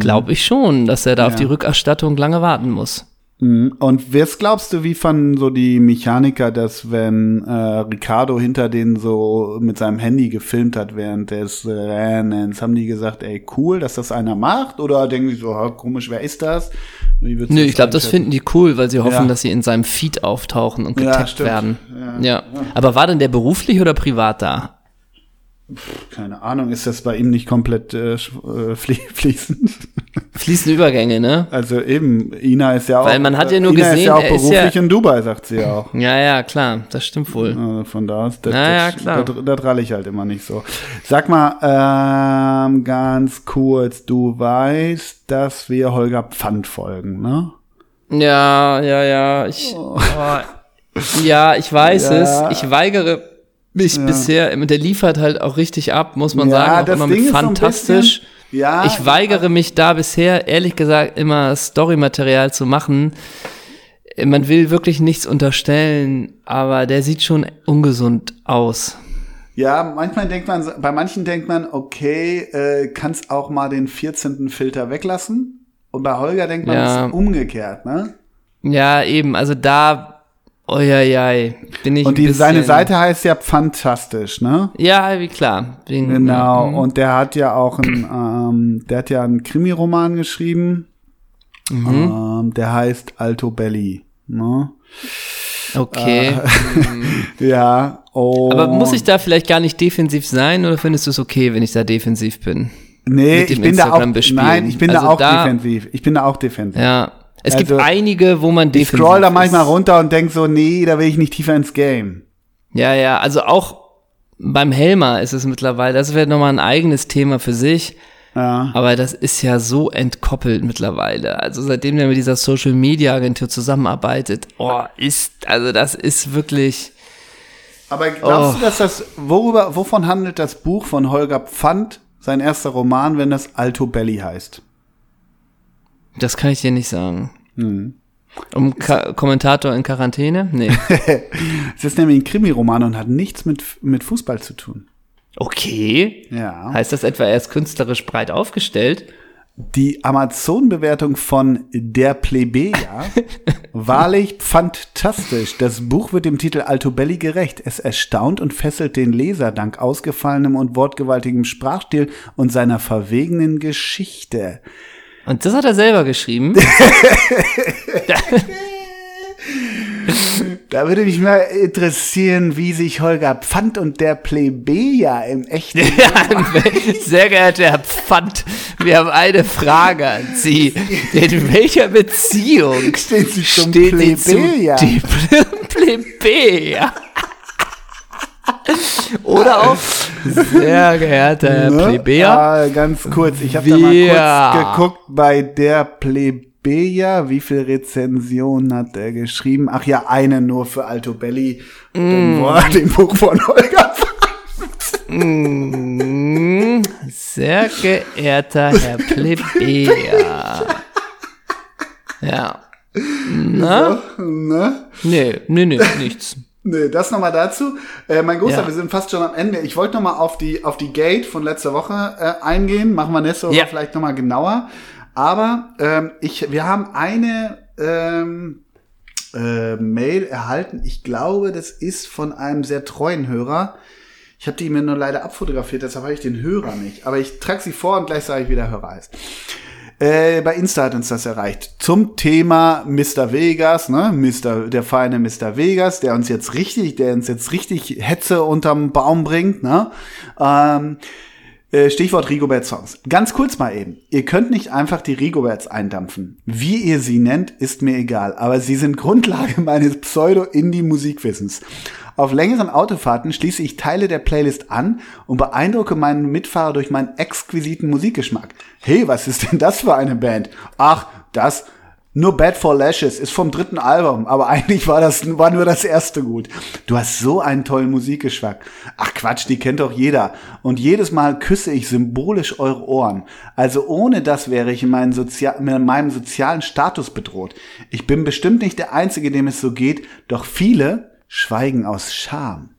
glaube ich schon, dass er da auf Mhm. Ja. die Rückerstattung lange warten muss. Mhm. Und was glaubst du, wie fanden so die Mechaniker das, wenn äh, Ricardo hinter denen so mit seinem Handy gefilmt hat während des Rennens? Haben die gesagt, ey, cool, dass das einer macht? Oder denken die so, komisch, wer ist das? Wie Nö, ich glaube, das finden die cool, weil sie hoffen, Ja. dass sie in seinem Feed auftauchen und Ja, getaggt stimmt. werden. Ja. Ja. Aber war denn der beruflich oder privat da? Keine Ahnung, ist das bei ihm nicht komplett äh, äh, flie fließend? Fließende Übergänge, ne? Also eben, Ina ist ja auch. Weil man hat ja nur Ina ist gesehen, ja auch er ist beruflich ja- in Dubai, sagt sie ja auch. Ja, ja, klar, das stimmt wohl. Also von da aus, das, ja, das, klar. das, das ralle ich halt immer nicht so. Sag mal, ähm, ganz kurz, du weißt, dass wir Holger Pfand folgen, ne? Ja, ja, ja, ich, oh. ja, ich weiß Ja. es. Ich weigere mich bisher, der liefert halt auch richtig ab, muss man Ja, sagen, auch immer Ding mit so fantastisch. bisschen- Ja, ich weigere mich da bisher, ehrlich gesagt, immer Storymaterial zu machen. Man will wirklich nichts unterstellen, aber der sieht schon ungesund aus. Ja, manchmal denkt man, bei manchen denkt man, okay, äh, kannst auch mal den 14. Filter weglassen. Und bei Holger denkt man, Ja. ist umgekehrt, ne? Ja, eben, also da, oi, bin ich Und die, seine Seite heißt ja fantastisch, ne? Ja, wie klar. Wegen, Genau, Mhm. und der hat ja auch ein, ähm, der hat ja einen Krimiroman geschrieben. Mhm. Ähm, der heißt Alto Belli. Ne? Okay. Ja. Und Aber muss ich da vielleicht gar nicht defensiv sein oder findest du es okay, wenn ich da defensiv bin? Nee, ich bin da auch. Instagram bespielen? Nein, ich bin Also da auch da- defensiv. Ich bin da auch defensiv. Ja. Es Also, gibt einige, wo man ich defensiv scroll da ist. manchmal runter und denk so, nee, da will ich nicht tiefer ins Game. Ja, ja, also auch beim Helmer ist es mittlerweile, das wäre nochmal ein eigenes Thema für sich. Ja. Aber das ist ja so entkoppelt mittlerweile. Also seitdem der mit dieser Social Media Agentur zusammenarbeitet, oh, ist, also das ist wirklich, Aber glaubst Oh. du, dass das, worüber, wovon handelt das Buch von Holger Pfand, sein erster Roman, wenn das Alto Belli heißt? Das kann ich dir nicht sagen. Hm. Um Ka Kommentator in Quarantäne? Nee. Es ist nämlich ein Krimiroman und hat nichts mit, mit Fußball zu tun. Okay. Ja. Heißt das etwa, er ist künstlerisch breit aufgestellt? Die Amazon-Bewertung von Der Plebejer, wahrlich fantastisch. Das Buch wird dem Titel Alto Belli gerecht. Es erstaunt und fesselt den Leser dank ausgefallenem und wortgewaltigem Sprachstil und seiner verwegenen Geschichte. Und das hat er selber geschrieben. Da würde mich mal interessieren, wie sich Holger Pfand und der Plebejer im echten Ja, sehr geehrter Herr Pfand, wir haben eine Frage an Sie. In welcher Beziehung Stehen Sie zum steht Sie Plebejer? zum Ple- Plebejer? Oder auch sehr geehrter Herr Ne? Plebejer. Ah, ganz kurz, ich habe da mal kurz geguckt bei der Plebejer, wie viel Rezensionen hat er geschrieben? Ach ja, eine nur für Alto Belli, Mm. den Buch von Holger. Mm, Sehr geehrter Herr Plebejer. Ja. Na? Ne? Nee, nee, nee, nichts. Nee, das nochmal dazu. Äh, mein Großer, Ja. wir sind fast schon am Ende. Ich wollte nochmal auf die, auf die Gate von letzter Woche äh, eingehen. Machen wir nächste Woche Ja. vielleicht nochmal genauer. Aber ähm, ich, wir haben eine ähm, äh, Mail erhalten. Ich glaube, das ist von einem sehr treuen Hörer. Ich habe die mir nur leider abfotografiert, deshalb habe ich den Hörer nicht. Aber ich trage sie vor und gleich sage ich, wie der Hörer heißt. Äh, bei Insta hat uns das erreicht. Zum Thema Mr. Vegas, ne? Mr. der feine Mr. Vegas, der uns jetzt richtig, der uns jetzt richtig Hetze unterm Baum bringt, ne? Ähm, äh, Stichwort Rigobert Songs. Ganz kurz mal eben. Ihr könnt nicht einfach die Rigoberts eindampfen. Wie ihr sie nennt, ist mir egal. Aber sie sind Grundlage meines Pseudo-Indie-Musikwissens. Auf längeren Autofahrten schließe ich Teile der Playlist an und beeindrucke meinen Mitfahrer durch meinen exquisiten Musikgeschmack. Hey, was ist denn das für eine Band? Ach, das nur Bad for Lashes ist vom dritten Album, aber eigentlich war das war nur das erste gut. Du hast so einen tollen Musikgeschmack. Ach Quatsch, die kennt doch jeder. Und jedes Mal küsse ich symbolisch eure Ohren. Also ohne das wäre ich in, meinen Sozia in meinem sozialen Status bedroht. Ich bin bestimmt nicht der Einzige, dem es so geht, doch viele schweigen aus Scham.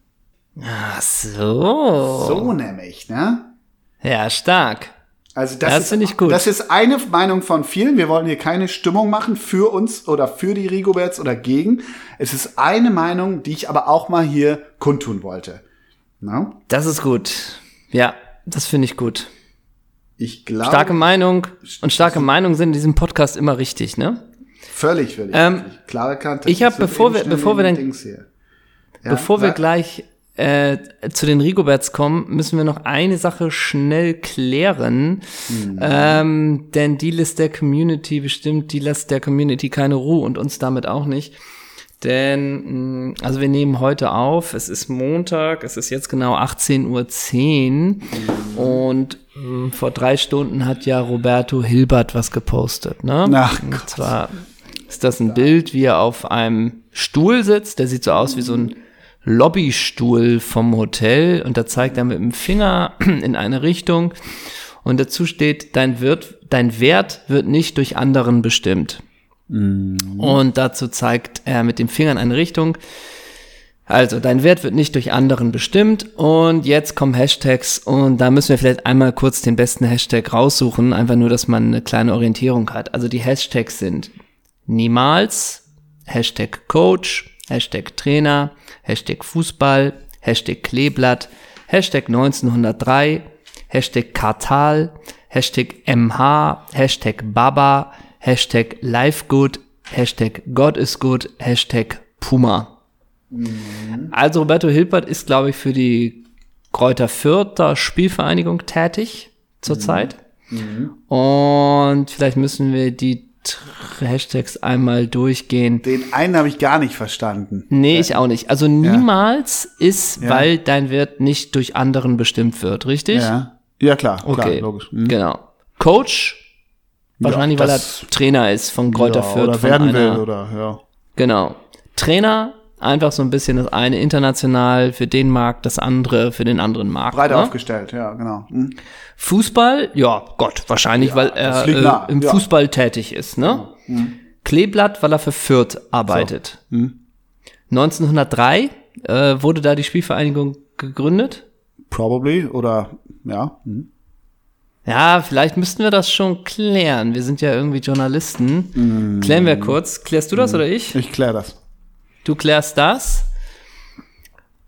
Ach so. So nämlich, ne? Ja, stark. Also das, Das ist, finde ich gut. Das ist eine Meinung von vielen. Wir wollen hier keine Stimmung machen für uns oder für die Rigoberts oder gegen. Es ist eine Meinung, die ich aber auch mal hier kundtun wollte. Na? Das ist gut. Ja, das finde ich gut. Ich glaube, Starke Meinung und starke Meinungen sind in diesem Podcast immer richtig, ne? völlig, völlig. Ähm. Klare Kante. ich hab, Das wird bevor wir- bevor wir dann-. Ja, Bevor wir gleich äh, zu den Rigoberts kommen, müssen wir noch eine Sache schnell klären. Mhm. Ähm, denn die lässt der Community bestimmt, die lässt der Community keine Ruhe und uns damit auch nicht. Denn, mh, also wir nehmen heute auf, es ist Montag, es ist jetzt genau 18.10 Uhr und mh, vor drei Stunden hat ja Roberto Hilbert was gepostet. Ne? Ach und Gott. zwar ist das ein Bild, wie er auf einem Stuhl sitzt, der sieht so aus wie so ein Lobbystuhl vom Hotel und da zeigt er mit dem Finger in eine Richtung und dazu steht, dein, Wirt, dein Wert wird nicht durch anderen bestimmt. Und dazu zeigt er mit dem Finger in eine Richtung. Also, dein Wert wird nicht durch anderen bestimmt. Und jetzt kommen Hashtags und da müssen wir vielleicht einmal kurz den besten Hashtag raussuchen. Einfach nur, dass man eine kleine Orientierung hat. Also die Hashtags sind niemals, Hashtag Coach, Hashtag Trainer, Hashtag Fußball, Hashtag Kleeblatt, Hashtag 1903, Hashtag Kartal, Hashtag MH, Hashtag Baba, Hashtag Lifegood, Hashtag God is good, Hashtag Puma. Also Roberto Hilbert ist, glaube ich, für die Kräuter Fürther Spielvereinigung tätig zurzeit. Und vielleicht müssen wir die Hashtags einmal durchgehen. Den einen habe ich gar nicht verstanden. Nee, ich auch nicht. Also niemals ist, Ja. weil dein Wert nicht durch anderen bestimmt wird, richtig? Ja, ja klar, Okay, klar, logisch. Hm. genau. Coach, wahrscheinlich, weil er Trainer ist von Kräuter ja, Fürth. oder werden will oder ja. Genau. Trainer, einfach so ein bisschen das eine international für den Markt, das andere für den anderen Markt. Breit ne? aufgestellt, ja, genau. Hm. Fußball, ja, Gott, wahrscheinlich, weil er äh, im ja. Fußball tätig ist, ne? Kleeblatt, weil er für Fürth arbeitet. Hm. 1903 äh, wurde da die Spielvereinigung gegründet. Probably oder ja. Hm. Ja, vielleicht müssten wir das schon klären. Wir sind ja irgendwie Journalisten. Klären wir kurz. Klärst du das oder ich? Ich kläre das. Du klärst das.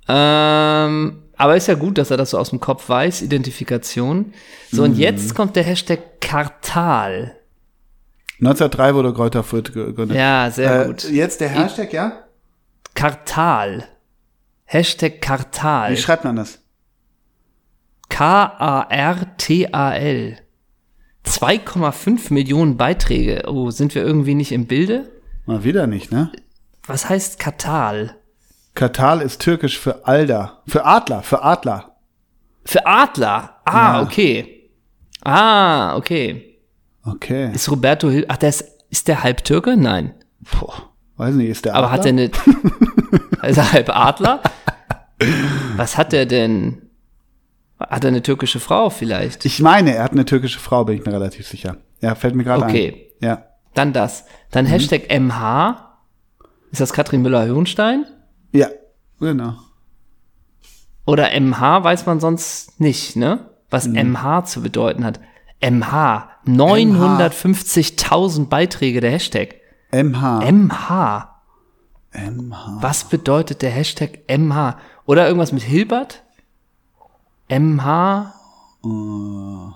Ähm, aber ist ja gut, dass er das so aus dem Kopf weiß. Identifikation. So, und jetzt kommt der Hashtag Kartal. 1903 wurde Kräuter Fürth gegründet. Ja, sehr Äh, gut. Jetzt der Hashtag, ja? Kartal. Hashtag Kartal. Wie schreibt man das? K-A-R-T-A-L. 2,5 Millionen Beiträge. Oh, sind wir irgendwie nicht im Bilde? Mal wieder nicht, ne? Was heißt Katal? Katal ist türkisch für Alder. Für Adler, für Adler. Für Adler. Ah, Ja. okay. Ah, okay. Okay. Ist Roberto Ach, der ist, ist der halb Türke? Nein. Boah, weiß nicht, ist der Aber hat er Adler? eine. ist er halb Adler? Was hat er denn? Hat er eine türkische Frau vielleicht? Ich meine, er hat eine türkische Frau, bin ich mir relativ sicher. Ja, fällt mir gerade Okay. ein. Ja. Dann das. Dann Mhm. Hashtag MH. Ist das Katrin Müller-Hohenstein? Ja, genau. Oder MH weiß man sonst nicht, ne? Was Mhm. MH zu bedeuten hat. MH. 950.000 Beiträge der Hashtag. MH. MH. MH. Was bedeutet der Hashtag MH? Oder irgendwas mit Hilbert? MH? Oh.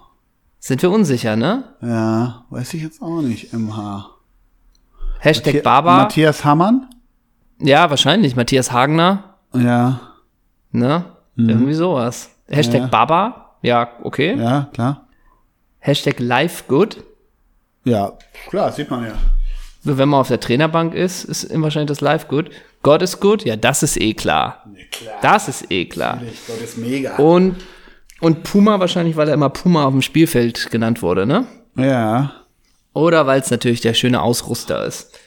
Sind wir unsicher, ne? Ja, weiß ich jetzt auch nicht. MH. Hashtag Matthias- Baba. Matthias Hammann? Ja, wahrscheinlich. Matthias Hagner. Ja, Ne? Irgendwie sowas. Hashtag Mhm. Ja. Baba. Ja, okay. ja, klar. Hashtag Life Good. Ja, klar, sieht man ja. Wenn man auf der Trainerbank ist, ist wahrscheinlich das Life Good. Gott ist gut. Ja, das ist eh klar. klar. Das ist eh klar. Gott ist mega. Und, und Puma wahrscheinlich, weil er immer Puma auf dem Spielfeld genannt wurde, ne? Ja. Oder weil es natürlich der schöne Ausrüster ist.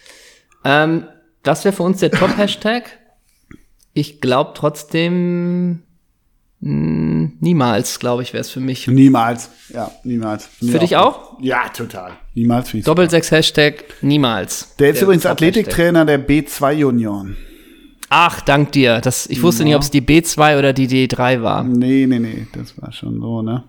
Ähm, das wäre für uns der Top-Hashtag. Ich glaube trotzdem mh, niemals, glaube ich, wäre es für mich. Niemals. Ja, niemals. Für dich auch? Ja, total. Niemals Doppelsechs Hashtag niemals. Der ist übrigens Top-Hashtag. Athletiktrainer der B2 Union. Ach, dank dir. Das, ich wusste nicht, ob es die B2 oder die D3 war. Nee, nee, nee, das war schon so, ne?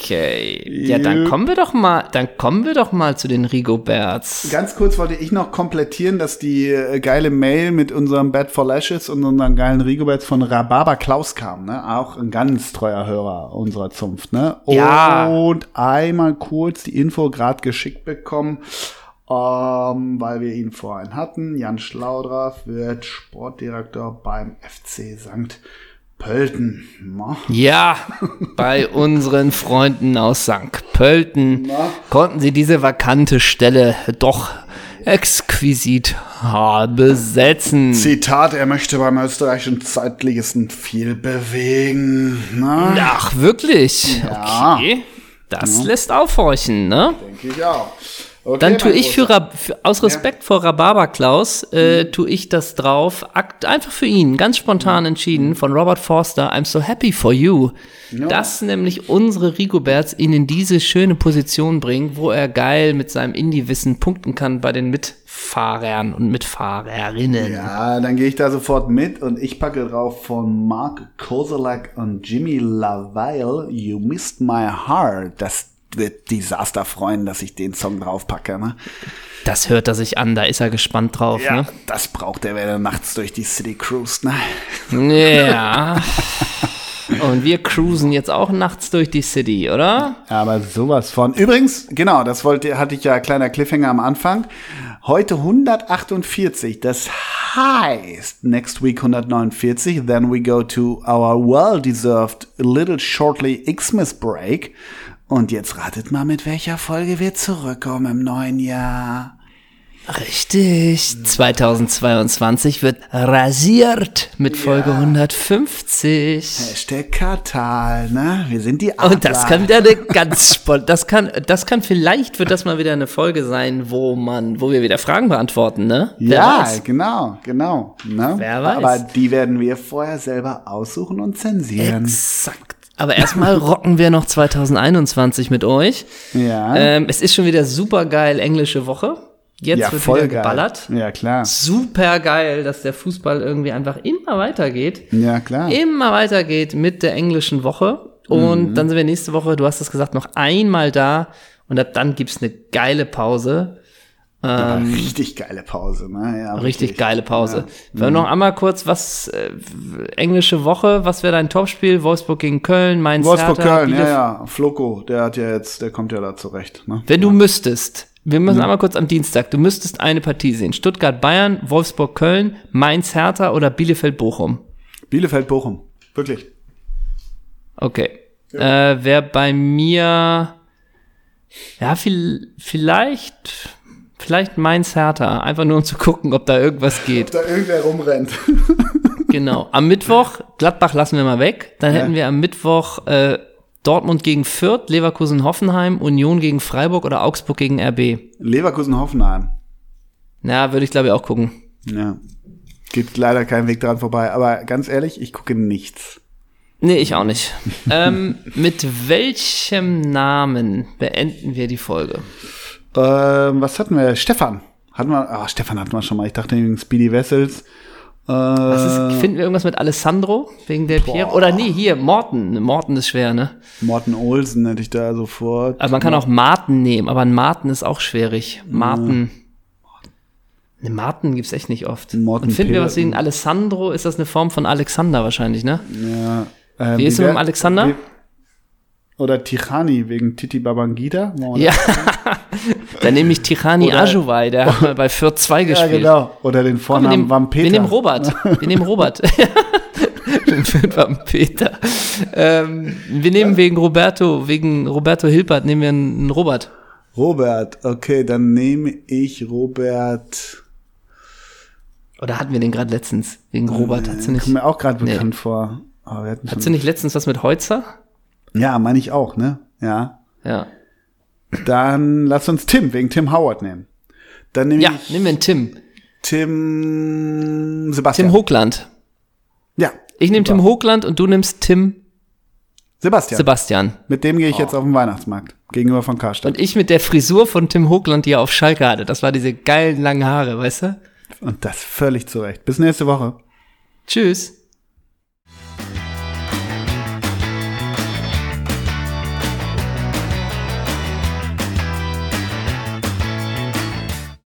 Okay. Ja, dann kommen wir doch mal, dann kommen wir doch mal zu den Rigoberts. Ganz kurz wollte ich noch komplettieren, dass die äh, geile Mail mit unserem Bad for Lashes und unseren geilen Rigoberts von Rhabarber Klaus kam, ne? Auch ein ganz treuer Hörer unserer Zunft, ne? Ja. Und einmal kurz die Info gerade geschickt bekommen, ähm, weil wir ihn vorhin hatten. Jan Schlaudraff wird Sportdirektor beim FC St. Pölten. Na? Ja, bei unseren Freunden aus St. Pölten Na? konnten sie diese vakante Stelle doch exquisit besetzen. Zitat, er möchte beim österreichischen Zeitligisten viel bewegen. Na? Ach, wirklich? Ja. Okay. Das lässt aufhorchen, ne? Denke ich auch. Okay, Dann tue ich für. Rab aus Respekt vor Rhabarber Klaus, äh, tue ich das drauf, akt, einfach für ihn, ganz spontan entschieden, von Robert Forster, I'm so happy for you. Dass nämlich unsere Rigoberts ihn in diese schöne Position bringen, wo er geil mit seinem Indie-Wissen punkten kann bei den Mitfahrern und Mitfahrerinnen. Ja, dann gehe ich da sofort mit und ich packe drauf von Mark Kozelak und Jimmy Lavaille, You Missed My Heart. Das wird Desaster freuen, dass ich den Song draufpacke. Ne? Das hört er sich an, da ist er gespannt drauf, Ja, ne? das braucht er, wenn er nachts durch die City cruist. Ne? Ja. Und wir cruisen jetzt auch nachts durch die City, oder? Aber sowas von. Übrigens, genau, das wollte, hatte ich ja kleiner Cliffhanger am Anfang. Heute 148. Das heißt, next week 149. Then we go to our well-deserved little shortly Xmas break. Und jetzt ratet mal, mit welcher Folge wir zurückkommen im neuen Jahr. Richtig. 2022 wird rasiert mit Folge 150. Hashtag Katal, ne? Wir sind die Adler. Und das kann wieder eine ganz spannend, das kann, das kann vielleicht wird das mal wieder eine Folge sein, wo man, wo wir wieder Fragen beantworten, ne? Wer Ja, weiß. genau, genau. Ne? Wer weiß. Aber die werden wir vorher selber aussuchen und zensieren. Exakt. Aber erstmal rocken wir noch 2021 mit euch. Ja. Ähm, es ist schon wieder super geil englische Woche. Jetzt ja, wird voll wieder geil. geballert. Ja, klar. Super geil, dass der Fußball irgendwie einfach immer weitergeht. Ja, klar. immer weitergeht mit der englischen Woche. Und dann sind wir nächste Woche, du hast es gesagt, noch einmal da. Und ab dann gibt's eine geile Pause. Aber richtig geile Pause, ne? Ja, ähm, Richtig wirklich. geile Pause. Ja. Wir noch einmal kurz, was, äh, englische Woche, was wäre dein Topspiel? Wolfsburg gegen Köln, Mainz, Wolfsburg Hertha, Köln, ja, Bielef- ja. Floko, der hat ja jetzt, der kommt ja da zurecht, ne? Wenn du müsstest, Wir müssen einmal kurz am Dienstag. Du müsstest eine Partie sehen. Stuttgart-Bayern, Wolfsburg-Köln, Mainz-Hertha oder Bielefeld-Bochum. Bielefeld-Bochum. Wirklich. Okay. Äh, Wer bei mir, ja, viel, vielleicht, vielleicht Mainz-Hertha. Einfach nur um zu gucken, ob da irgendwas geht. Da irgendwer rumrennt. Genau. Am Mittwoch, Gladbach lassen wir mal weg. Dann Ja. hätten wir am Mittwoch äh, Dortmund gegen Fürth, Leverkusen-Hoffenheim, Union gegen Freiburg oder Augsburg gegen RB. Leverkusen-Hoffenheim. Na, würde ich glaube ich auch gucken. Ja. Geht leider kein Weg dran vorbei. Aber ganz ehrlich, ich gucke nichts. Nee, ich auch nicht. ähm, mit welchem Namen beenden wir die Folge? Ähm, was hatten wir? Stefan. Hatten wir, ah, Stefan hatten wir schon mal. Ich dachte wegen Speedy Vessels. Äh, Was ist, finden wir irgendwas mit Alessandro wegen der Pierre? Oder nee, hier, Morten. Morten ist schwer, ne? Morten Olsen hätte ich da sofort. Also man kann auch Marten nehmen, aber ein Marten ist auch schwierig. Marten. Ne, Marten gibt's echt nicht oft. Morten Und finden wir was wegen Alessandro? Ist das eine Form von Alexander wahrscheinlich, ne? Ja, ähm, Wie ist es mit dem Alexander? Oder Tichani wegen Titi Babangida. Ja. Dann nehme ich Oder- Ajuwai, der hat mal bei Fürth 2 das- ja, gespielt. genau. Oder den Komm, Vornamen nehmen, Vampeter. wir nehmen Robert. Wir nehmen Robert. Vampeter. Ähm, wir nehmen wegen Roberto, wegen Roberto Hilbert, nehmen wir einen Robert. Robert, okay, dann nehme ich Robert. Oder hatten wir den gerade letztens? Wegen Robert. Hat sie Kommt nicht, mir auch gerade Nee. bekannt vor. Aber wir hatten hat schon, sie nicht letztens was mit Heutzer? ja, meine ich auch, ne? Ja. Ja. Dann lass uns Tim wegen Tim Howard nehmen. Dann nehme Ja, ich nehmen wir einen Tim. Tim Sebastian. Tim Hochland. ja, Ich nehme. Tim Hochland und du nimmst Tim Sebastian. Sebastian. Mit dem gehe ich jetzt auf den Weihnachtsmarkt gegenüber von Karstadt. Und ich mit der Frisur von Tim Hochland, die er auf Schalke hatte. Das war diese geilen langen Haare, weißt du? Und das völlig zurecht. Bis nächste Woche. Tschüss.